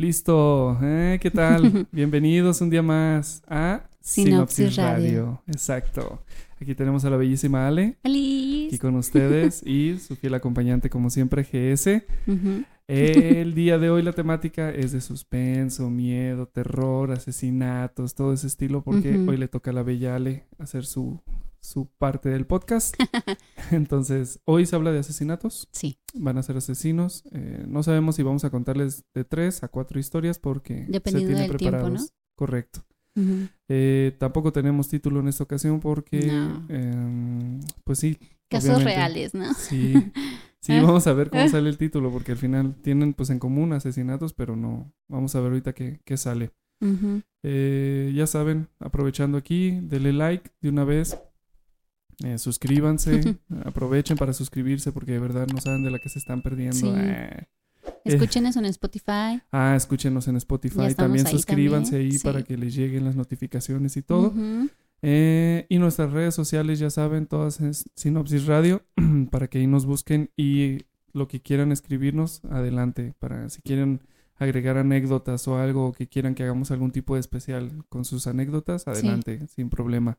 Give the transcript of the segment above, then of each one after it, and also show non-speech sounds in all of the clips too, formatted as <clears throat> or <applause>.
Listo. ¿eh? ¿Qué tal? <laughs> Bienvenidos un día más a Sinopsis Radio. Exacto. Aquí tenemos a la bellísima Ale. Alice. Aquí con ustedes y su fiel acompañante, como siempre, GS. El día de hoy la temática es de suspenso, miedo, terror, asesinatos, todo ese estilo, porque hoy le toca a la bella Ale hacer su, su parte del podcast. <laughs> Entonces, hoy se habla de asesinatos. Sí, Van a ser asesinos. Eh, no sabemos si vamos a contarles de tres a cuatro historias porque Dependiendo se tienen del tiempo, preparados. ¿no? Correcto. Eh, tampoco tenemos título en esta ocasión porque, No. em, pues sí. casos reales, ¿no? Sí. <laughs> Sí, ¿Eh? vamos a ver cómo ¿Eh? sale el título porque al final tienen pues en común asesinatos, pero no. Vamos a ver ahorita qué, qué sale. Eh, ya saben, aprovechando aquí, denle like de una vez. Eh, suscríbanse, aprovechen para suscribirse porque de verdad no saben de la que se están perdiendo. Sí. Eh. Escuchen eso en Spotify. Ah, escúchenos en Spotify. También ahí suscríbanse también, ahí sí. para que les lleguen las notificaciones y todo. Eh, y nuestras redes sociales, ya saben, todas es Sinopsis Radio, <clears throat> para que ahí nos busquen y lo que quieran escribirnos, adelante. Para si quieren agregar anécdotas o algo, que quieran que hagamos algún tipo de especial con sus anécdotas, adelante, sin problema.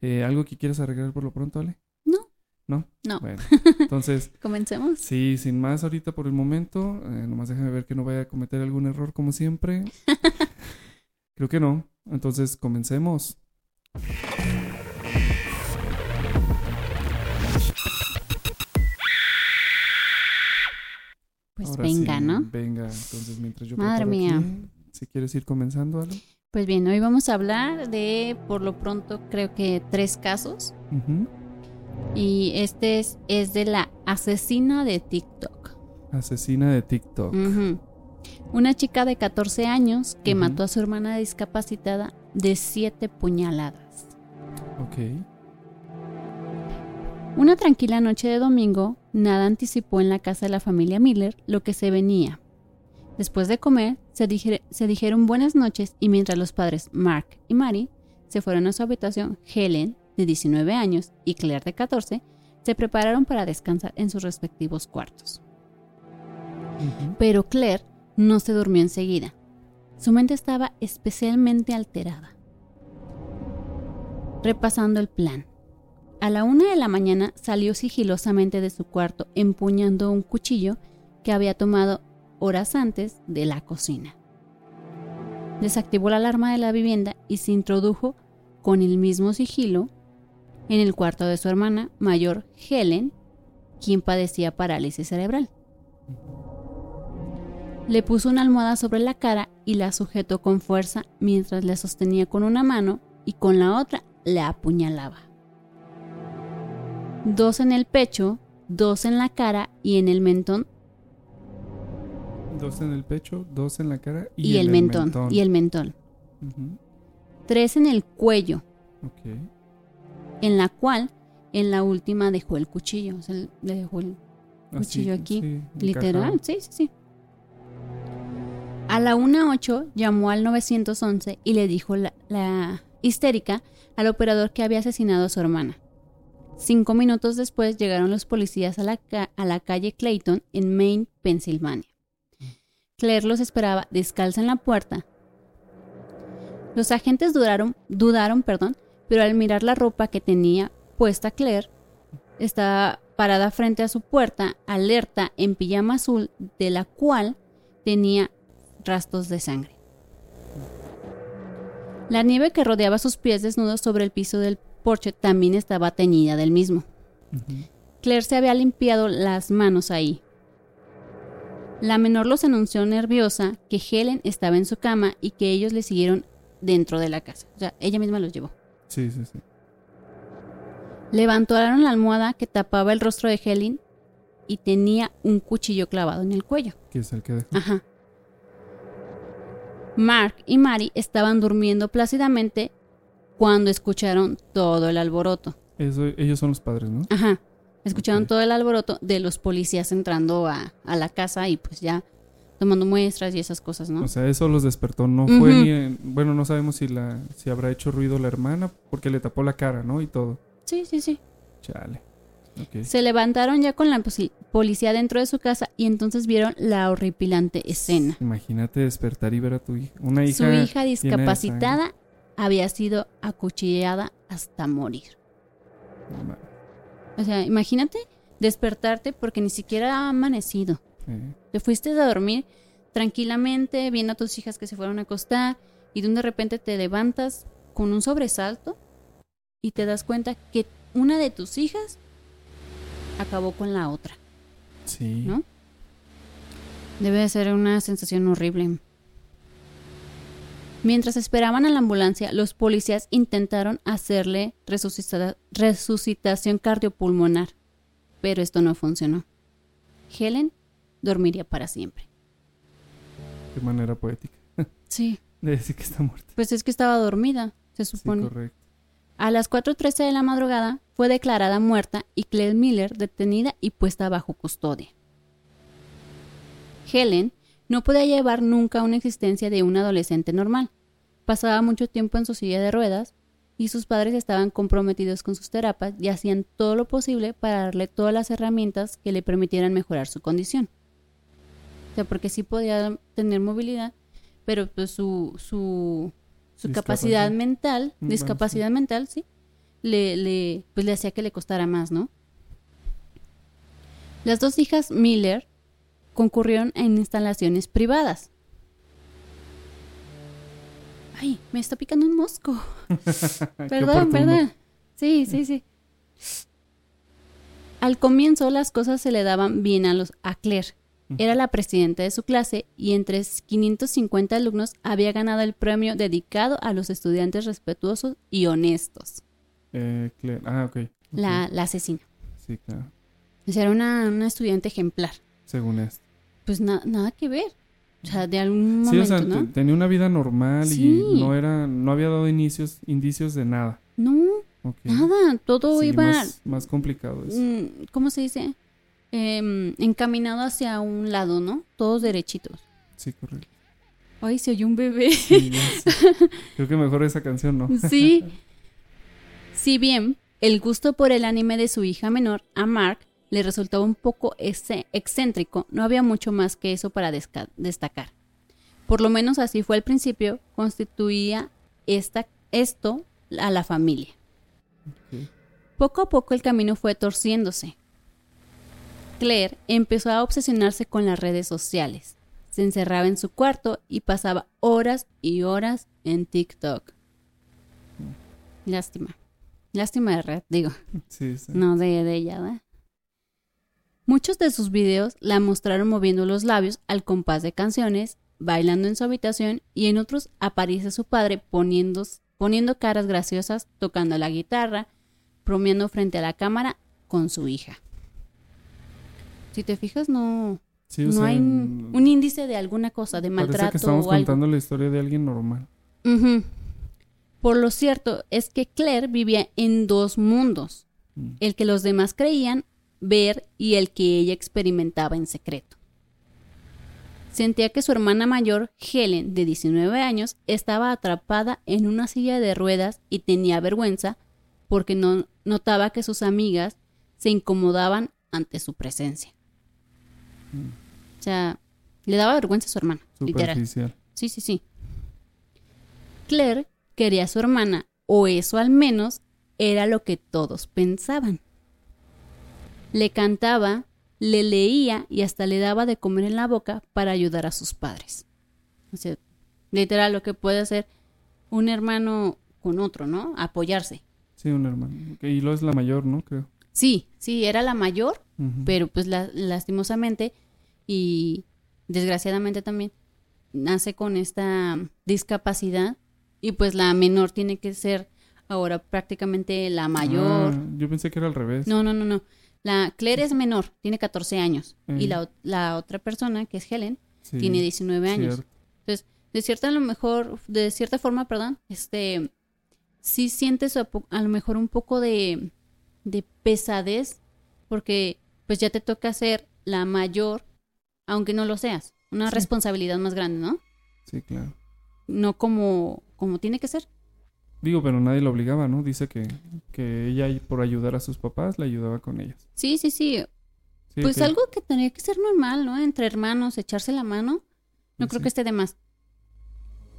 Eh, ¿Algo que quieras agregar por lo pronto, Ale? No. ¿No? No. Bueno, <laughs> entonces, Comencemos. sí, sin más ahorita por el momento, eh, nomás déjame ver que no vaya a cometer algún error como siempre. <laughs> Creo que no. Entonces, comencemos. Pues Ahora venga, sí, ¿no? Venga, entonces mientras yo Madre mía. aquí, si quieres ir comenzando, Ale. Pues bien, hoy vamos a hablar de, por lo pronto, creo que tres casos. Y este es, es de la asesina de TikTok. Asesina de TikTok. Una chica de 14 años que mató a su hermana discapacitada de siete puñaladas. Ok. Una tranquila noche de domingo, nada anticipó en la casa de la familia Miller lo que se venía. Después de comer, se, dije- se dijeron buenas noches y mientras los padres Mark y Mary se fueron a su habitación, Helen, de 19 años, y Claire, de 14, se prepararon para descansar en sus respectivos cuartos. Pero Claire no se durmió enseguida. Su mente estaba especialmente alterada. Repasando el plan. A la una de la mañana salió sigilosamente de su cuarto empuñando un cuchillo que había tomado horas antes de la cocina. Desactivó la alarma de la vivienda y se introdujo con el mismo sigilo en el cuarto de su hermana mayor Helen, quien padecía parálisis cerebral. Le puso una almohada sobre la cara y la sujetó con fuerza mientras la sostenía con una mano y con la otra la apuñalaba. Dos en el pecho, dos en la cara y en el mentón Dos en el pecho, dos en la cara y, el mentón, y el mentón. Tres en el cuello, en la cual en la última dejó el cuchillo, o sea, le dejó el Así, Cuchillo aquí, sí, literal, sí, sí, sí. A la 1.08 llamó al 911 y le dijo la, la histérica al operador que había asesinado a su hermana. Cinco minutos después llegaron los policías a la, a la calle Clayton en Maine, Pensilvania. Claire los esperaba descalza en la puerta. Los agentes dudaron, dudaron, perdón, pero al mirar la ropa que tenía puesta Claire, estaba parada frente a su puerta, alerta, en pijama azul, de la cual tenía rastros de sangre. La nieve que rodeaba sus pies desnudos sobre el piso del porche también estaba teñida del mismo. Claire se había limpiado las manos ahí. La menor los anunció nerviosa que Helen estaba en su cama y que ellos le siguieron dentro de la casa. O sea, ella misma los llevó. Sí, sí, sí. Levantaron la almohada que tapaba el rostro de Helen y tenía un cuchillo clavado en el cuello. Que es el que dejó. Ajá. Mark y Mary estaban durmiendo plácidamente cuando escucharon todo el alboroto. Eso, ellos son los padres, ¿no? Ajá. Escucharon todo el alboroto de los policías entrando a, a la casa y pues ya tomando muestras y esas cosas, ¿no? O sea, eso los despertó. No fue ni. en- bueno, no sabemos si la si habrá hecho ruido la hermana porque le tapó la cara, ¿no? Y todo. sí, sí, sí. Chale. Ok. Se levantaron ya con la policía dentro de su casa y entonces vieron la horripilante escena. Imagínate despertar y ver a tu hija. Una hija. Su hija sangre. discapacitada había sido acuchillada hasta morir. No. O sea, imagínate despertarte porque ni siquiera ha amanecido. Te fuiste a dormir tranquilamente, viendo a tus hijas que se fueron a acostar y de un de repente te levantas con un sobresalto y te das cuenta que una de tus hijas acabó con la otra. sí. ¿No? Debe de ser una sensación horrible. Mientras esperaban a la ambulancia, los policías intentaron hacerle resucita- resucitación cardiopulmonar, pero esto no funcionó. Helen dormiría para siempre. De manera poética. <laughs> Sí, De decir que está muerta. pues es que estaba dormida, se Sí, supone. correcto. a las 4.13 de la madrugada fue declarada muerta y Claire Miller detenida y puesta bajo custodia. Helen no podía llevar nunca una existencia de un adolescente normal. Pasaba mucho tiempo en su silla de ruedas y sus padres estaban comprometidos con sus terapias y hacían todo lo posible para darle todas las herramientas que le permitieran mejorar su condición. O sea, porque sí podía tener movilidad, pero pues su, su, su capacidad mental, bueno, discapacidad mental, sí, le, le, pues le hacía que le costara más, ¿no? Las dos hijas Miller concurrieron en instalaciones privadas. Ay, me está picando un mosco. <laughs> Perdón, perdón. Sí, sí, sí. Al comienzo las cosas se le daban bien a los a Claire. Era la presidenta de su clase y entre 550 alumnos había ganado el premio dedicado a los estudiantes respetuosos y honestos. Eh, Claire. Ah, ok. ok. La, la asesina. Sí, claro. O sea, era una, una estudiante ejemplar. Según esto. Pues na- nada que ver. O sea, de algún Sí, o momento, sea, tenía una vida normal Sí. y no era, no había dado inicios, indicios de nada. No, nada. Todo Sí, iba más, más complicado eso. mm, ¿cómo se dice? Em, encaminado hacia un lado, ¿no? Todos derechitos. Sí, correcto. Ay, se oyó un bebé. Sí. <laughs> Creo que mejor esa canción, ¿no? Sí. Si bien el gusto por el anime de su hija menor, a Mark, le resultaba un poco ex- excéntrico, no había mucho más que eso para destacar. Por lo menos así fue al principio, constituía esta, esto a la familia. Poco a poco el camino fue torciéndose. Claire empezó a obsesionarse con las redes sociales. Se encerraba en su cuarto y pasaba horas y horas en TikTok. Lástima. Lástima de red, digo. Sí, sí. No de, de ella, ¿verdad? Muchos de sus videos la mostraron moviendo los labios al compás de canciones, bailando en su habitación y en otros aparece su padre poniendo, poniendo caras graciosas, tocando la guitarra, bromeando frente a la cámara con su hija. Si te fijas, no, Sí, no sea, hay un un índice de alguna cosa, de Parece maltrato que estamos o algo. contando la historia de alguien normal. Por lo cierto es que Claire vivía en dos mundos, Mm. el que los demás creían ver y el que ella experimentaba en secreto. Sentía que su hermana mayor, Helen, de 19 años, estaba atrapada en una silla de ruedas y tenía vergüenza porque no notaba que sus amigas se incomodaban ante su presencia. O sea, le daba vergüenza a su hermana, literal. Sí, sí, sí. Claire quería a su hermana, o eso al menos era lo que todos pensaban. Le cantaba, le leía y hasta le daba de comer en la boca para ayudar a sus padres. O sea, literal lo que puede hacer un hermano con otro, ¿no? Apoyarse. Sí, un hermano. Y lo es la mayor, ¿no? Creo. Sí, sí, era la mayor, pero pues la- lastimosamente y desgraciadamente también nace con esta discapacidad y pues la menor tiene que ser ahora prácticamente la mayor. Ah, yo pensé que era al revés. No, no, no, no. La Claire es menor, tiene 14 años y Mm. la, o- la otra persona, que es Helen, Sí, tiene 19 años. cierto. Entonces, de cierta a lo mejor, de cierta forma, perdón, este sí sientes a, lo mejor un poco de, de pesadez, porque pues ya te toca ser la mayor, aunque no lo seas. Una Sí. responsabilidad más grande, ¿no? Sí, claro. No como, como tiene que ser. Digo, pero nadie la obligaba, ¿no? Dice que, que ella, por ayudar a sus papás, le ayudaba con ellos. Sí, sí, sí. Sí, Pues que- algo que tendría que ser normal, ¿no? Entre hermanos, echarse la mano. No creo Sí. que esté de más.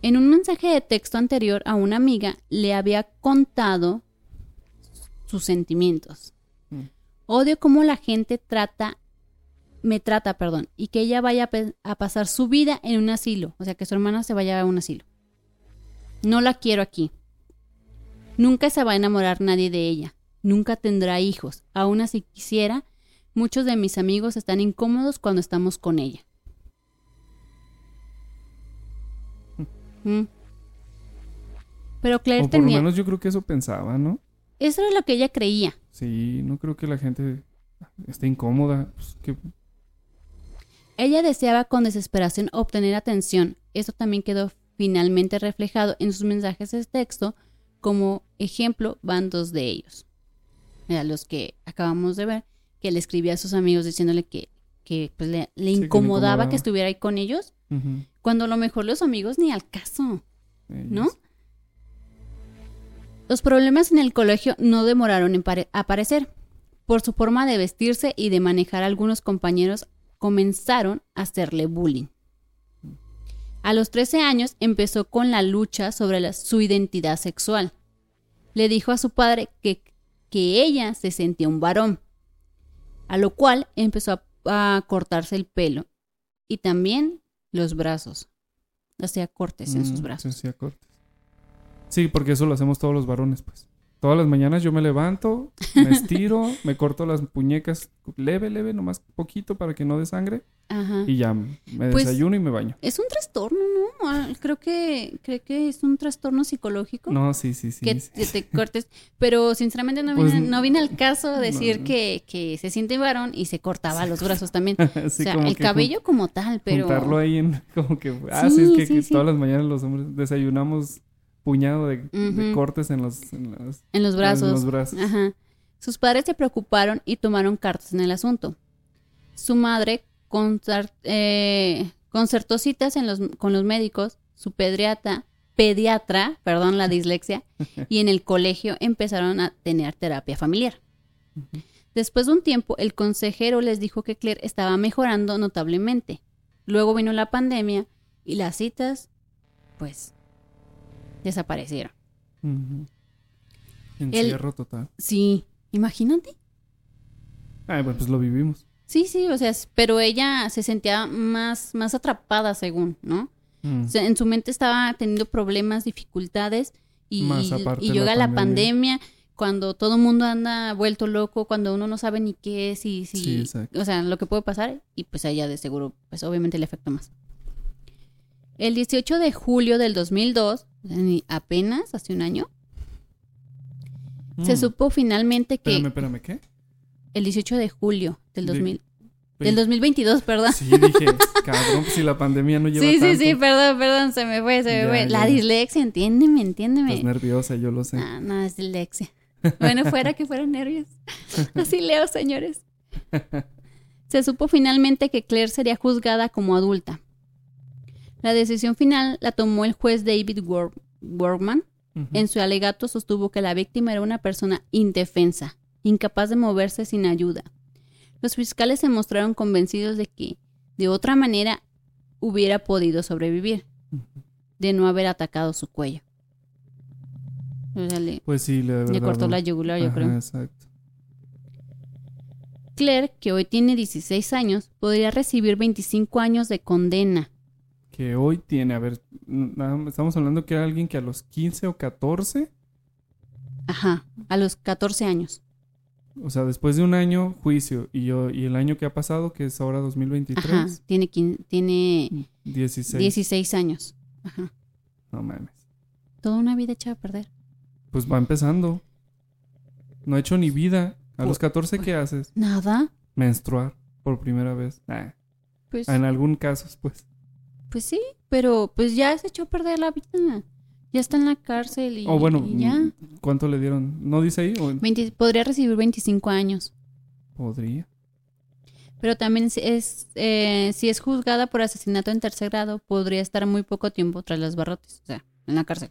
En un mensaje de texto anterior a una amiga le había contado sus sentimientos. Mm. Odio cómo la gente trata, me trata, perdón, y que ella vaya a pasar su vida en un asilo, o sea, que su hermana se vaya a un asilo. No la quiero aquí. Nunca se va a enamorar nadie de ella. Nunca tendrá hijos. Aún así quisiera, muchos de mis amigos están incómodos cuando estamos con ella. <laughs> Mm. Pero Claire O por lo menos yo creo que eso pensaba, ¿no? Eso era lo que ella creía. Sí, no creo que la gente esté incómoda. Pues, que, Ella deseaba con desesperación obtener atención. Eso también quedó finalmente reflejado en sus mensajes de texto. Como ejemplo, van dos de ellos. Mira, los que acabamos de ver, que le escribía a sus amigos diciéndole que, que pues, le, incomodaba incomodaba. que estuviera ahí con ellos, cuando a lo mejor los amigos ni al caso. ellos. ¿No? Los problemas en el colegio no demoraron en pare- aparecer. Por su forma de vestirse y de manejar, algunos compañeros comenzaron a hacerle bullying. A los 13 años empezó con la lucha sobre la- su identidad sexual. Le dijo a su padre que, que ella se sentía un varón, a lo cual empezó a, a cortarse el pelo y también los brazos. Hacía cortes en sus Mm, brazos. hacía cortes. Sí, porque eso lo hacemos todos los varones, pues. Todas las mañanas yo me levanto, me <laughs> estiro, me corto las puñecas leve, leve, nomás poquito para que no dé sangre Ajá. y ya me Pues- desayuno y me baño. Es un trastorno, ¿no? Ah, Creo que, creo que es un trastorno psicológico. No, sí, sí, sí. que sí. te, te cortes. Pero sinceramente no Pues, viene, no viene al caso decir no. que, que se siente varón y se cortaba los brazos también. <laughs> Sí, o sea, el cabello como tal, pero. Juntarlo ahí en <laughs> como que... Ah, Sí, sí, es que, sí, que sí. todas las mañanas los hombres desayunamos puñado de, cortes en los... En los brazos. En los brazos. Ajá. Sus padres se preocuparon y tomaron cartas en el asunto. Su madre eh, concertó citas en los, con los médicos, su pediatra, pediatra, perdón la dislexia, <laughs> y en el colegio empezaron a tener terapia familiar. Después de un tiempo, el consejero les dijo que Claire estaba mejorando notablemente. Luego vino la pandemia y las citas, pues, desaparecieron. Ujú. Encierro total. Sí, imagínate. Ay, bueno, pues lo vivimos. Sí, sí, o sea, pero ella se sentía más, más atrapada, según, ¿no? Mm. O sea, en su mente estaba teniendo problemas, dificultades y, Más aparte y llega la pandemia. pandemia cuando todo el mundo anda vuelto loco, cuando uno no sabe ni qué es y si, Sí, o sea, lo que puede pasar y pues a ella de seguro, pues obviamente le afecta más. El 18 de julio del 2002, o sea, ni apenas hace un año, se Mm. supo finalmente que Espérame, espérame, ¿qué? el 18 de julio del De- 2000, Ve- del 2022, perdón. Sí, dije, cabrón, pues si la pandemia no lleva Sí, sí, tanto. sí, perdón, perdón, se me fue, se me Ya, fue. La dislexia, entiéndeme, entiéndeme. Estás nerviosa, yo lo sé. Ah, no, es dislexia. Bueno, fuera que fueran nervios. <laughs> Así leo, señores. Se supo finalmente que Claire sería juzgada como adulta. La decisión final la tomó el juez David Wor- Workman. En su alegato sostuvo que la víctima era una persona indefensa, incapaz de moverse sin ayuda. Los fiscales se mostraron convencidos de que, de otra manera, hubiera podido sobrevivir, de no haber atacado su cuello. O sea, le, Pues sí, le, de le verdad, cortó la yugular, yo Ajá, creo. exacto. Claire, que hoy tiene 16 años, podría recibir 25 años de condena. Que hoy tiene, a ver, estamos hablando que era alguien que a los 15 o 14, Ajá, a los 14 años. o sea, después de un año, juicio, y yo y el año que ha pasado, que es ahora 2023, Ajá, tiene, tiene 16. 16 años. Ajá. No mames. Toda una vida echada a perder. Pues va empezando. No ha hecho ni vida. A los 14, ¿qué haces? Nada. Menstruar por primera vez. Pues, en algún caso, pues. Pues sí, pero pues ya se echó a perder la vida. Ya está en la cárcel y, O bueno, y ya. mm, ¿cuánto le dieron? ¿No dice ahí? ¿O 20 podría recibir 25 años. podría? Pero también es, eh, si es juzgada por asesinato en tercer grado, podría estar muy poco tiempo tras las barrotes, o sea, en la cárcel.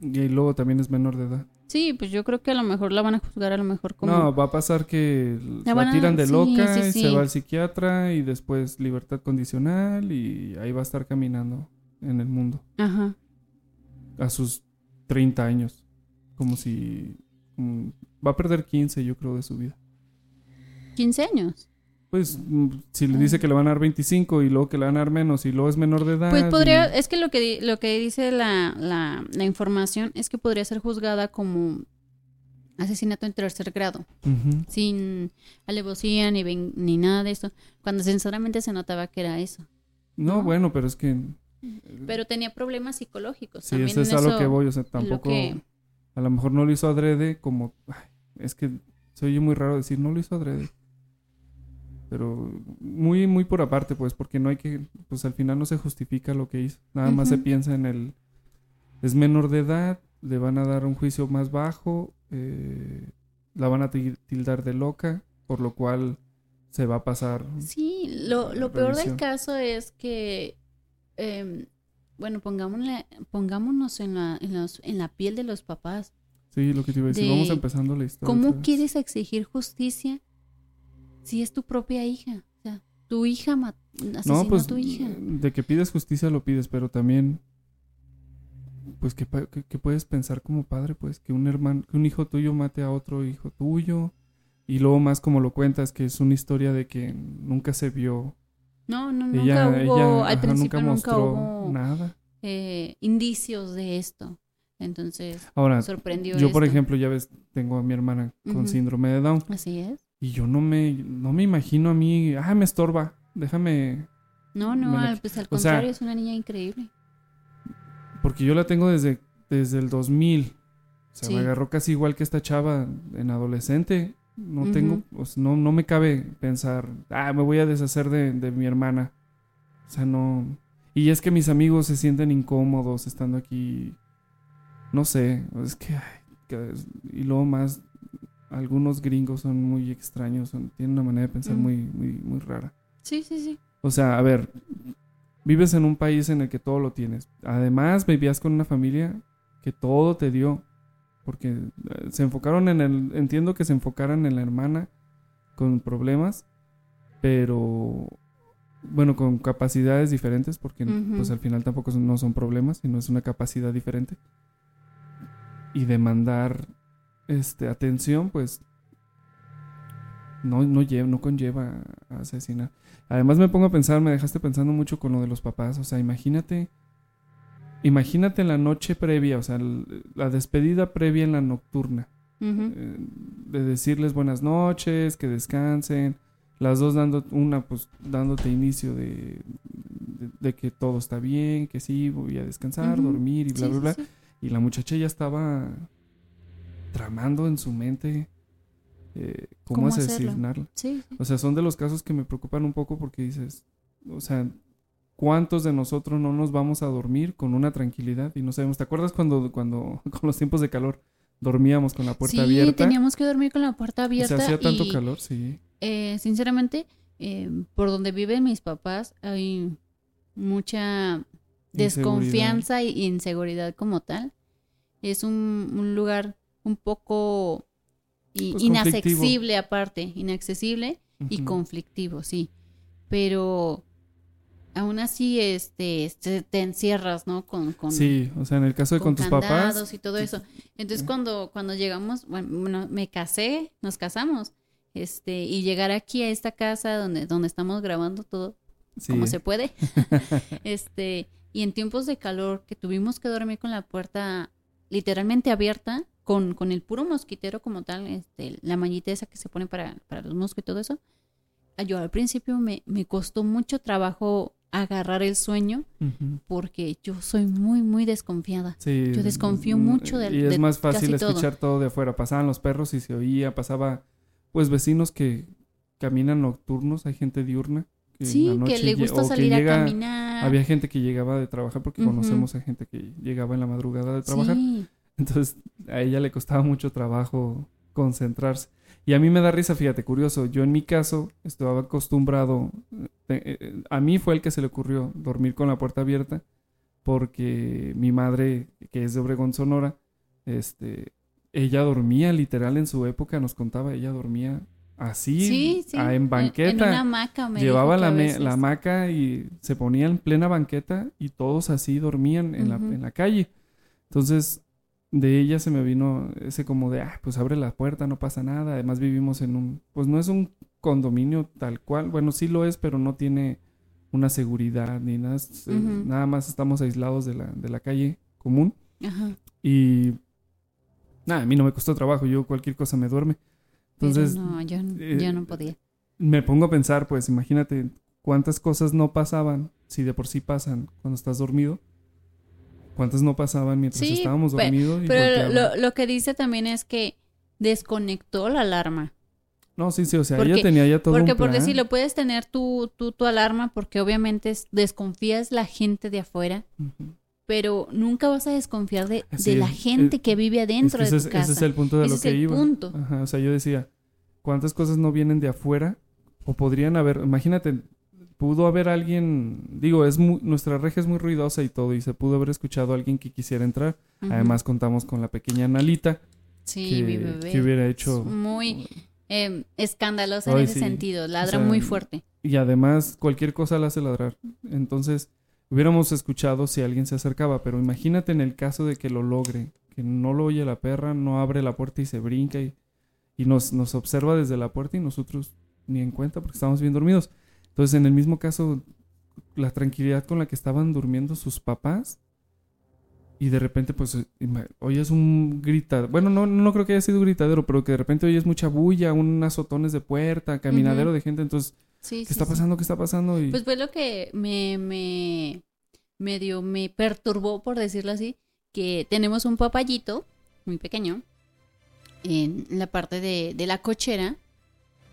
Y luego también es menor de edad. Sí, pues yo creo que a lo mejor la van a juzgar a lo mejor como... No, va a pasar que La la van a- tiran de loca sí, y sí. se va al psiquiatra y después libertad condicional y ahí va a estar caminando en el mundo Ajá. a sus 30 años. Como si... va a perder 15 yo creo de su vida. 15 años. Pues mm, si le dice que le van a dar 25 y luego que le van a dar menos y luego es menor de edad. Pues podría, y- es que lo que, di- lo que dice la, la, la información es que podría ser juzgada como asesinato en tercer grado, sin alevosía ni, ven- ni nada de eso, cuando sinceramente se notaba que era eso. No, ¿no? bueno, pero es que... Pero tenía problemas psicológicos. Sí, También eso es a lo que voy, o sea, lo tampoco... que- A lo mejor no lo hizo adrede como... ay, es que se oye muy raro decir, no lo hizo adrede. Pero muy, muy por aparte, pues, porque no hay que... Pues al final no se justifica lo que hizo. Nada más se piensa en el... Es menor de edad, le van a dar un juicio más bajo, eh, la van a til- tildar de loca, por lo cual se va a pasar... Sí, lo, lo peor del caso es que, em, bueno, pongámosle, pongámonos en la, en, los, en la piel de los papás. Sí, lo que te iba a decir. De- Vamos empezando la historia. ¿Cómo quieres exigir justicia si es tu propia hija? O sea, tu hija asesinó No, pues a tu hija. de que pides justicia lo pides, pero también, pues que, que, que puedes pensar como padre, pues que un hermano, que un hijo tuyo mate a otro hijo tuyo y luego más como lo cuentas que es una historia de que nunca se vio, No, no, nunca ella, hubo, ella al ajá, principio nunca nunca, hubo nada. eh, indicios de esto. Entonces, Ahora, sorprendió yo por ejemplo ya ves, tengo a mi hermana con síndrome de Down Así es. Y yo no me, no me imagino a mí, ah, me estorba, déjame No, no, la- pues al o sea, contrario, es una niña increíble. Porque yo la tengo desde, desde el 2000. O sea, Sí. me agarró casi igual que esta chava en adolescente. No tengo, o sea, no, no me cabe pensar, ah, me voy a deshacer de, de mi hermana. O sea, no. Y es que mis amigos se sienten incómodos estando aquí. No sé, es que. ay, que- y luego más, algunos gringos son muy extraños, son- tienen una manera de pensar Mm. muy, muy, muy rara. Sí, sí, sí. O sea, a ver, vives en un país en el que todo lo tienes. Además, vivías con una familia que todo te dio. Porque eh, se enfocaron en el... Entiendo que se enfocaran en la hermana con problemas, pero... Bueno, con capacidades diferentes, porque pues al final tampoco son- no son problemas, sino es una capacidad diferente. Y demandar este, atención, pues no, no, lleva, no conlleva a asesinar. Además me pongo a pensar, me dejaste pensando mucho con lo de los papás. O sea, imagínate, imagínate la noche previa, o sea, la despedida previa en la nocturna. Eh, de decirles buenas noches, que descansen. Las dos dando, una pues dándote inicio de, de, de que todo está bien, que sí, voy a descansar, dormir y bla, Sí, bla, bla. sí. Y la muchacha ya estaba tramando en su mente eh, cómo, ¿Cómo asesinarla. Sí, sí. O sea, son de los casos que me preocupan un poco porque dices, o sea, ¿cuántos de nosotros no nos vamos a dormir con una tranquilidad y no sabemos? ¿Te acuerdas cuando, cuando <laughs> con los tiempos de calor dormíamos con la puerta sí, abierta? teníamos que dormir con la puerta O abierta. sea, hacía tanto y, calor, sí. eh, sinceramente, eh, por donde viven mis papás hay mucha desconfianza y inseguridad como tal. Es un, un lugar un poco Pues inaccesible aparte, inaccesible y conflictivo, sí. Pero aún así, este, este, te encierras, ¿no? Con, con, Sí, o sea, en el caso de con, tus candados papás, y todo eso. Entonces cuando cuando llegamos, bueno, bueno, me casé, nos casamos, este, y llegar aquí a esta casa donde donde estamos grabando todo sí, como se puede, <laughs> <laughs> este, y en tiempos de calor que tuvimos que dormir con la puerta literalmente abierta, con, con el puro mosquitero como tal, este, la mallita esa que se pone para, para los moscos y todo eso, yo al principio me, me costó mucho trabajo agarrar el sueño porque yo soy muy, muy desconfiada. Sí, Yo desconfío mucho del- Y es de más fácil todo. escuchar todo. de afuera. Pasaban los perros y se oía, pasaba, pues, vecinos que caminan nocturnos, hay gente diurna. Que en Sí, la que noche le lle- gusta que salir llega- a caminar. Había gente que llegaba de trabajar porque conocemos a gente que llegaba en la madrugada de trabajar. Sí, Entonces a ella le costaba mucho trabajo concentrarse. Y a mí me da risa, fíjate, curioso. Yo en mi caso estaba acostumbrado. eh, eh, a mí fue el que se le ocurrió dormir con la puerta abierta. porque mi madre, que es de Obregón, Sonora, este, ella dormía literal en su época, nos contaba, ella dormía así, Sí, sí. ah, en banqueta. En, una hamaca. me Llevaba la, me- la hamaca y se ponía en plena banqueta y todos así dormían en, la, en la calle. Entonces, de ella se me vino ese como de, ah, pues abre la puerta, no pasa nada. Además vivimos en un, pues no es un condominio tal cual. Bueno, sí lo es, pero no tiene una seguridad ni nada. eh. Nada más estamos aislados de la, de la calle común. Ajá. Y nada, a mí no me costó trabajo. Yo cualquier cosa me duerme. Pero Entonces, no, yo, eh, yo no podía. me pongo a pensar, pues imagínate cuántas cosas no pasaban, si de por sí pasan cuando estás dormido, cuántas no pasaban mientras Sí, estábamos dormidos y Pero volteaban. lo, lo que dice también es que desconectó la alarma. No, sí, sí, o sea, Porque- ella tenía ya todo Porque un por plan. decirlo, puedes tener tu, tu, tu alarma porque obviamente es- desconfías la gente de afuera, pero nunca vas a desconfiar de, Sí, de la gente es- que vive Es que adentro ese, de tu ese casa. es el punto de Ese lo es que el iba. punto. Ajá, o sea, yo decía, ¿cuántas cosas no vienen de afuera? O podrían haber, imagínate, pudo haber alguien, digo, es muy, nuestra reja es muy ruidosa y todo, y se pudo haber escuchado a alguien que quisiera entrar. Además contamos con la pequeña Analita, sí, que, mi bebé. que hubiera es hecho... muy eh, escandalosa en ese sí. sentido, ladra sea, muy fuerte. Y además cualquier cosa la hace ladrar. Entonces, hubiéramos escuchado si alguien se acercaba, pero imagínate en el caso de que lo logre, que no lo oye la perra, no abre la puerta y se brinca y, y nos, nos observa desde la puerta y nosotros ni en cuenta porque estábamos bien dormidos. Entonces, en el mismo caso, la tranquilidad con la que estaban durmiendo sus papás y de repente, pues, ima- oyes un grita, bueno, no, no creo que haya sido gritadero, pero que de repente oyes mucha bulla, unos azotones de puerta, caminadero de gente, entonces Sí, ¿Qué sí, está sí. pasando? ¿Qué está pasando? Y Pues fue lo que me, me medio me perturbó, por decirlo así, que tenemos un papayito muy pequeño en la parte de, de la cochera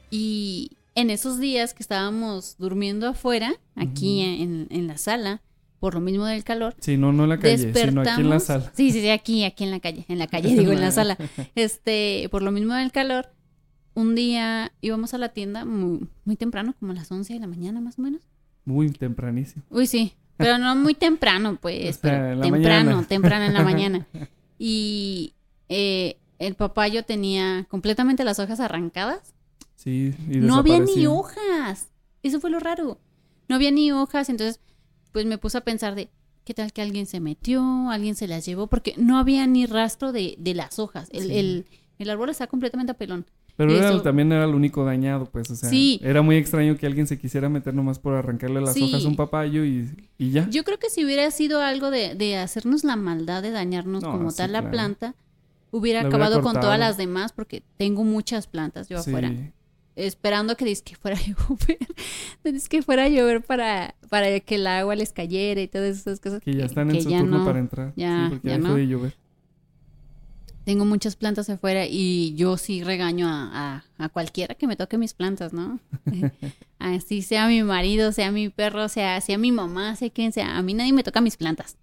y en esos días que estábamos durmiendo afuera, aquí en, en la sala, por lo mismo del calor, sí, no, no en la calle, despertamos. sino aquí en la sala. Sí, sí, sí, aquí, aquí en la calle, en la calle, digo, en la <laughs> sala. Este, por lo mismo del calor, un día íbamos a la tienda muy, muy temprano, como a las 11 de la mañana más o menos. Muy tempranísimo. Uy, sí, pero no muy temprano, pues, <laughs> O sea, pero en la temprano, mañana. temprano en la mañana. <laughs> Y eh, el papayo tenía completamente las hojas arrancadas. Sí, y No había ni hojas. Eso fue lo raro. No había ni hojas, entonces, pues me puse a pensar de, ¿qué tal que alguien se metió, alguien se las llevó? Porque no había ni rastro de, de las hojas. El, Sí. el, el árbol está completamente a pelón. Pero era- eso- también era el único dañado, pues, o sea, Sí. era muy extraño que alguien se quisiera meter nomás por arrancarle las Sí. hojas a un papayo y, y ya. Yo creo que si hubiera sido algo de, de hacernos la maldad de dañarnos No, como tal la claro. planta, hubiera acabado con todas las demás porque tengo muchas plantas yo Sí. afuera. Esperando que que fuera <laughs> a llover. Que fuera a llover para, para que el agua les cayera y todas esas cosas. Que ya están en que su turno no. para entrar. Ya, sí, porque ya dejó no. de llover. Tengo muchas plantas afuera y yo sí regaño a, a, a cualquiera que me toque mis plantas, ¿no? <laughs> Así sea mi marido, sea mi perro, sea, sea mi mamá, sea quien sea. A mí nadie me toca mis plantas.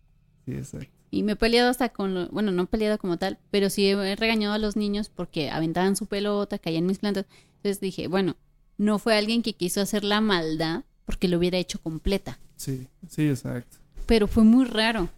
Sí, exacto. Y me he peleado hasta con, lo- bueno, no he peleado como tal, pero sí he regañado a los niños porque aventaban su pelota, caían mis plantas. Entonces dije, bueno, no fue alguien que quiso hacer la maldad porque lo hubiera hecho completa. Sí, sí, exacto. Pero fue muy raro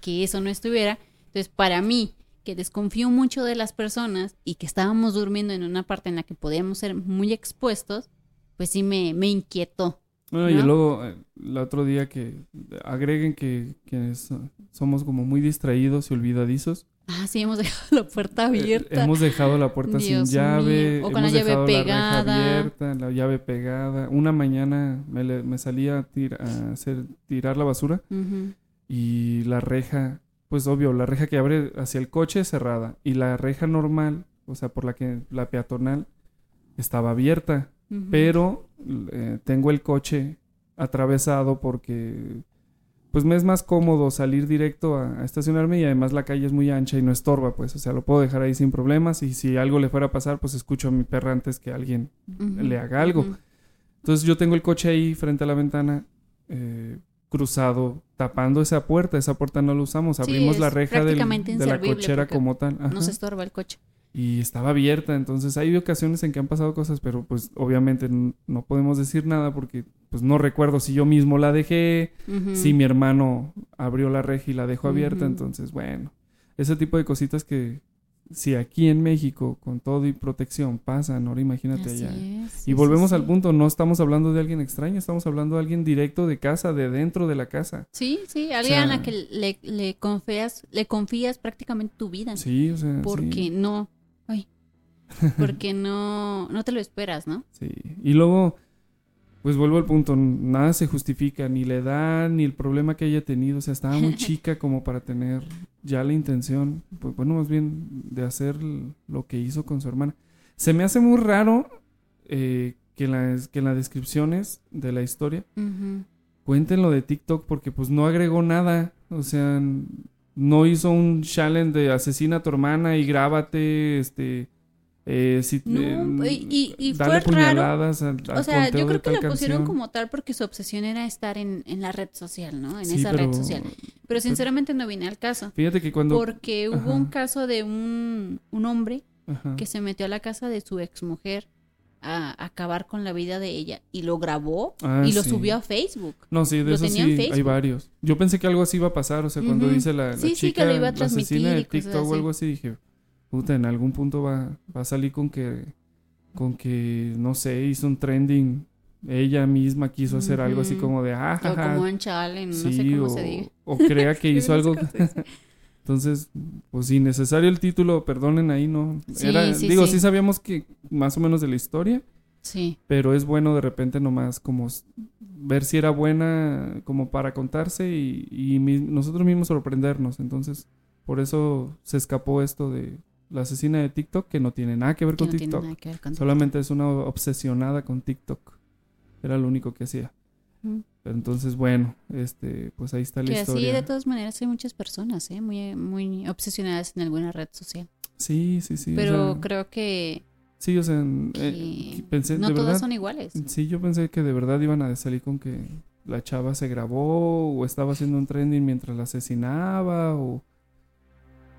que eso no estuviera. Entonces, para mí, que desconfío mucho de las personas y que estábamos durmiendo en una parte en la que podíamos ser muy expuestos, pues sí me, me inquietó. Bueno, y luego eh, el otro día que agreguen que, que es- somos como muy distraídos y olvidadizos. Ah, sí, hemos dejado la puerta Eh, abierta. hemos dejado la puerta Dios sin llave. mío. O con la hemos llave dejado pegada. La reja abierta, la llave pegada. Una mañana me, le- me salí a, tir- a hacer, tirar la basura y la reja, pues obvio, la reja que abre hacia el coche es cerrada y la reja normal, o sea, por la que la peatonal estaba abierta, pero eh, tengo el coche atravesado porque pues me es más cómodo salir directo a, a estacionarme y además la calle es muy ancha y no estorba, pues, o sea, lo puedo dejar ahí sin problemas y si algo le fuera a pasar, pues escucho a mi perra antes que alguien le haga algo. Entonces yo tengo el coche ahí frente a la ventana, eh, cruzado, tapando esa puerta. Esa puerta no la usamos. Sí, Abrimos la reja del- de la cochera como tal. Ajá. No se estorba el coche. Y estaba abierta. Entonces hay ocasiones en que han pasado cosas, pero pues obviamente no podemos decir nada porque pues no recuerdo si yo mismo la dejé, si mi hermano abrió la reja y la dejó abierta. Entonces, bueno, ese tipo de cositas que si aquí en México con todo y protección pasan, ahora imagínate Así allá. es, Y volvemos sí, al sí. punto, no estamos hablando de alguien extraño, estamos hablando de alguien directo de casa, de dentro de la casa. Sí, sí, alguien a sea- la que le, le confías, le confías prácticamente tu vida. Sí, o sea, porque sí. no, <laughs> porque no, no te lo esperas, ¿no? Sí. Y luego, pues vuelvo al punto, nada se justifica, ni la edad, ni el problema que haya tenido. O sea, estaba muy <laughs> chica como para tener ya la intención, pues bueno, más bien de hacer lo que hizo con su hermana. Se me hace muy raro eh, que, en las, que en las descripciones de la historia Ujú. cuenten lo de TikTok porque pues no agregó nada. O sea, no hizo un challenge de asesina a tu hermana y grábate, este... Eh, si, No, eh, y- y- y fue raro. al, al O sea, yo creo que lo pusieron canción. como tal porque su obsesión era estar en, en la red social, ¿no? En Sí, esa pero red social. Pero sinceramente no viene al caso. Fíjate que cuando... Porque hubo Ajá. un caso de un, un hombre Ajá. que se metió a la casa de su exmujer a acabar con la vida de ella y lo grabó Ah, y lo sí. subió a Facebook. No, sí, de lo eso sí hay varios. Yo pensé que algo así iba a pasar, o sea, cuando dice la, la Sí, sí, chica, que lo iba a la asesina de TikTok o algo así, dije, puta, en algún punto va, va a salir con que, con que, no sé, hizo un trending, ella misma quiso hacer algo así como de, ah, O jaja", como en challenge, no sé cómo o, se diga. o crea que <laughs> hizo algo, entonces, pues innecesario el título, perdonen ahí, ¿no? Sí, Era, sí, digo, sí. sabíamos que más o menos de la historia, Sí. pero es bueno de repente nomás como ver si era buena como para contarse y, y mi- nosotros mismos sorprendernos. Entonces, por eso se escapó esto de la asesina de TikTok, que no tiene nada que ver Que con no tiene TikTok. nada que ver con Solamente es una obsesionada con TikTok. Era lo único que hacía. Mm. Pero entonces, bueno, este, pues ahí está la Que así historia. de todas maneras hay muchas personas, ¿eh? Muy, muy obsesionadas en alguna red social. Sí, sí, sí. o Pero sea, creo que, sí, o sea, eh, pensé, no de todas verdad, son iguales. Sí, yo pensé que de verdad iban a salir con que la chava se grabó o estaba haciendo un trending mientras la asesinaba o...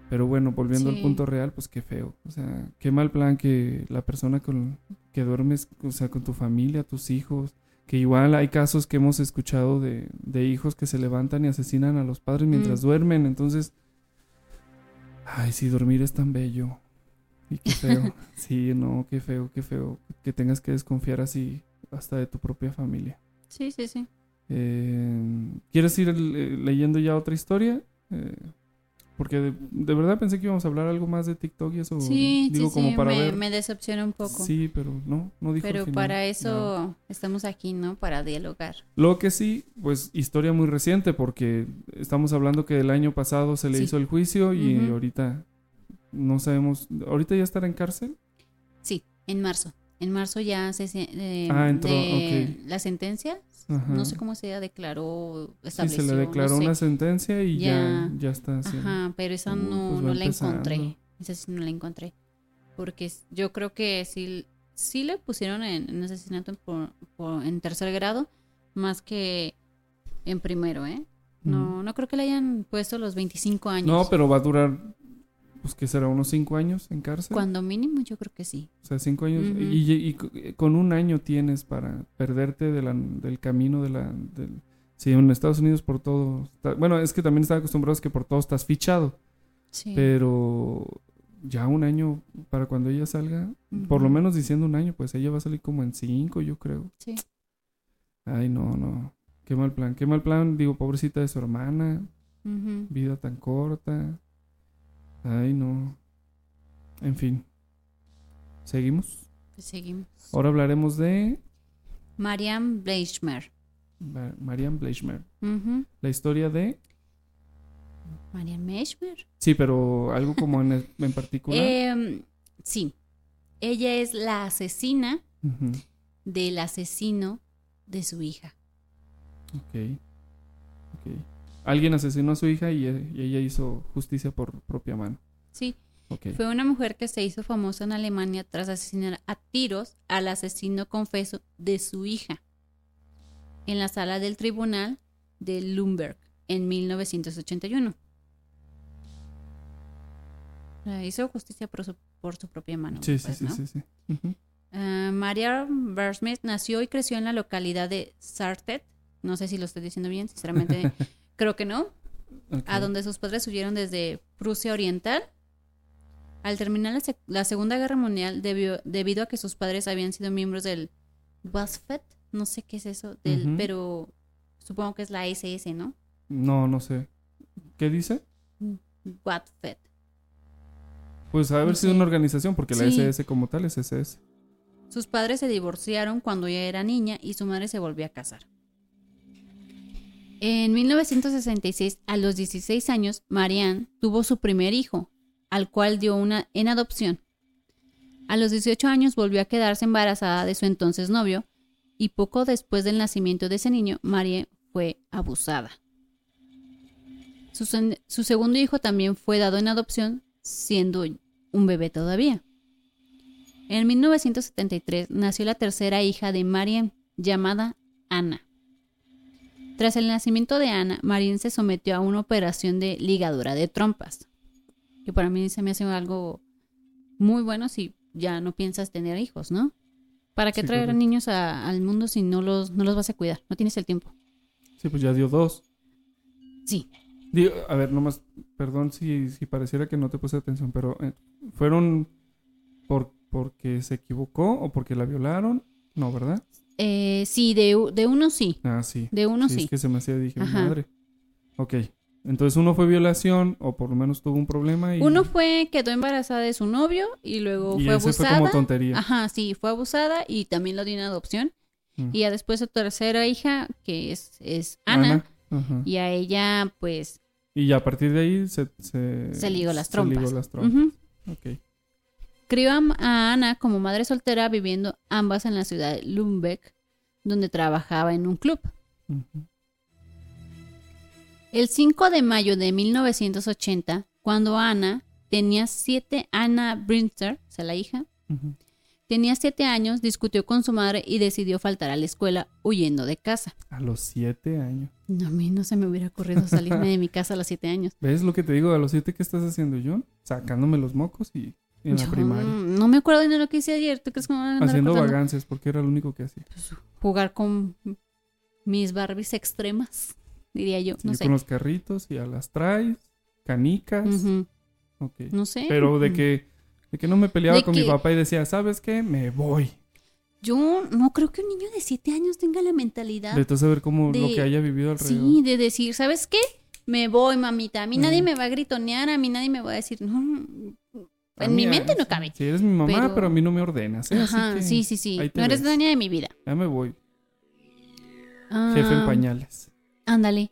Pero bueno, volviendo al punto real, pues qué feo. O sea, qué mal plan que la persona con que duermes, o sea, con tu familia, tus hijos, que igual hay casos que hemos escuchado de, de hijos que se levantan y asesinan a los padres mientras Mm. duermen. Entonces, ay, si dormir es tan bello. Y qué feo. <laughs> sí, no, qué feo, qué feo. Que tengas que desconfiar así hasta de tu propia familia. Sí, sí, sí. Eh, ¿Quieres ir eh, leyendo ya otra historia? Eh, porque de, de verdad pensé que íbamos a hablar algo más de TikTok y eso. Sí, digo, sí, como sí, para me, ver. me decepciona un poco. Sí, pero no, no dijo al Pero final para eso nada. estamos aquí, ¿no? Para dialogar. Lo que sí, pues historia muy reciente, porque estamos hablando que el año pasado se le Sí. hizo el juicio y ahorita no sabemos. ¿Ahorita ya estará en cárcel? Sí, en marzo. En marzo ya se eh, Ah, entró, de la sentencia, Ajá. no sé cómo se declaró, Sí, estableció, se le declaró no sé. una sentencia y ya, Ya. ya está. Ajá, pero esa no, pues no la encontré. Esa sí no la encontré. Porque yo creo que sí, sí le pusieron en, en asesinato en, por- por- en tercer grado, más que en primero, ¿eh? No, no creo que le hayan puesto los 25 años. No, pero va a durar, pues que será unos cinco años en cárcel. Cuando mínimo yo creo que sí. O sea, cinco años. Y, y- y co- con un año tienes para perderte de la- del camino de la... Del, sí, en Estados Unidos por todo... está- bueno, es que también están acostumbrados que por todo estás fichado. Sí. Pero ya un año para cuando ella salga, por lo menos diciendo un año, pues ella va a salir como en cinco, yo creo. Sí. Ay, no, no. Qué mal plan. Qué mal plan. Digo, pobrecita de su hermana. Vida tan corta. Ay, no. En fin. Seguimos. Pues seguimos. Ahora hablaremos de Marianne Bleichmer. Ma- Marianne Bleichmer. La historia de... Marianne Bleichmer. Sí, pero algo como en, en particular. Em, sí. Ella es la asesina del asesino de su hija. Ok. Ok. Alguien asesinó a su hija y, y ella hizo justicia por propia mano. Sí, fue una mujer que se hizo famosa en Alemania tras asesinar a tiros al asesino confeso de su hija en la sala del tribunal de Lumberg en 1981. O sea, Hizo justicia por su por su propia mano. Sí, sí, pues, sí, ¿no? sí, sí. María Bersmith nació y creció en la localidad de Sartet. No sé si lo estoy diciendo bien, sinceramente <laughs> creo que no. A donde sus padres huyeron desde Prusia Oriental. Al terminar la, sec- la Segunda Guerra Mundial, debió- debido a que sus padres habían sido miembros del WASFET, no sé qué es eso, del, pero supongo que es la SS, ¿no? No, no sé. ¿Qué dice? WASFET. Pues haber No sido sé. una organización, porque la. SS como tal es SS. Sus padres se divorciaron cuando ella era niña y su madre se volvió a casar. En 1966, a los 16 años, Marianne tuvo su primer hijo, al cual dio una en adopción. A los 18 años volvió a quedarse embarazada de su entonces novio y poco después del nacimiento de ese niño, Marianne fue abusada. Su, segundo hijo también fue dado en adopción, siendo un bebé todavía. En 1973 nació la tercera hija de Marian, llamada Ana. Tras el nacimiento de Ana, Marian se sometió a una operación de ligadura de trompas, que para mí se me hace algo muy bueno si ya no piensas tener hijos, ¿no? ¿Para qué Sí, traer correcto. niños a- al mundo si no los, no los vas a cuidar? No tienes el tiempo. Sí, pues ya dio dos. Sí. Digo, a ver, nomás, perdón si, si pareciera que no te puse atención, pero eh, ¿fueron por, porque se equivocó o porque la violaron? No, ¿verdad? Eh, sí, de, de uno sí. Ah, sí. De uno sí, sí. Es que se me hacía, dije, Ajá. madre. Ok. Entonces uno fue violación o por lo menos tuvo un problema y... Uno fue, quedó embarazada de su novio y luego y fue ese abusada. fue como tontería. Ajá, sí, fue abusada y también lo dio en adopción. Mm. Y ya después su tercera hija, que es, es Ana, Ajá. y a ella, pues, Y ya a partir de ahí se... Se, Se ligó las se ligó trompas. las trompas. ujú. Ok. Crió a, Ana como madre soltera, viviendo ambas en la ciudad de Lübeck, donde trabajaba en un club. El 5 de mayo de 1980, cuando Ana tenía siete, Ana Brinster, o sea, la hija, tenía siete años, discutió con su madre y decidió faltar a la escuela huyendo de casa. A los siete años. No, a mí no se me hubiera ocurrido salirme de mi casa a los siete años. ¿Ves lo que te digo? A los siete, ¿qué estás haciendo yo? Sacándome los mocos y en la primaria. No me acuerdo de lo que hice ayer. ¿Tú crees que me a Haciendo vagancias, porque era lo único que hacía. Jugar con mis Barbies extremas, diría yo. Sí, No sé. Con los carritos y a las traes, canicas. No sé. Pero de que, de que no me peleaba De con mi papá y decía, ¿sabes qué? Me voy. Yo no creo que un niño de siete años tenga la mentalidad. De todo saber cómo lo que haya vivido alrededor. Sí, de decir, ¿sabes qué? Me voy, mamita. A mí nadie me va a gritonear, a mí nadie me va a decir, no. En mi mente no cabe. Sí, eres mi mamá, pero, Pero- a mí no me ordenas. ¿eh? Así Ajá, que sí, sí, sí. No eres dueña de mi vida. Ya me voy. Jefe Ah, en pañales. Ándale.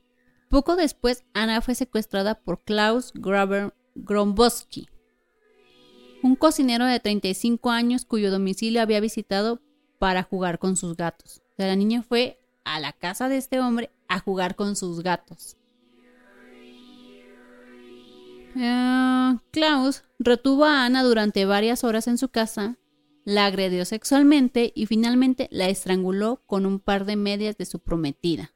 Poco después, Ana fue secuestrada por Klaus Graber Grombowski, un cocinero de 35 años cuyo domicilio había visitado para jugar con sus gatos. O sea, la niña fue a la casa de este hombre a jugar con sus gatos. Eh, Klaus retuvo a Ana durante varias horas en su casa, la agredió sexualmente y finalmente la estranguló con un par de medias de su prometida.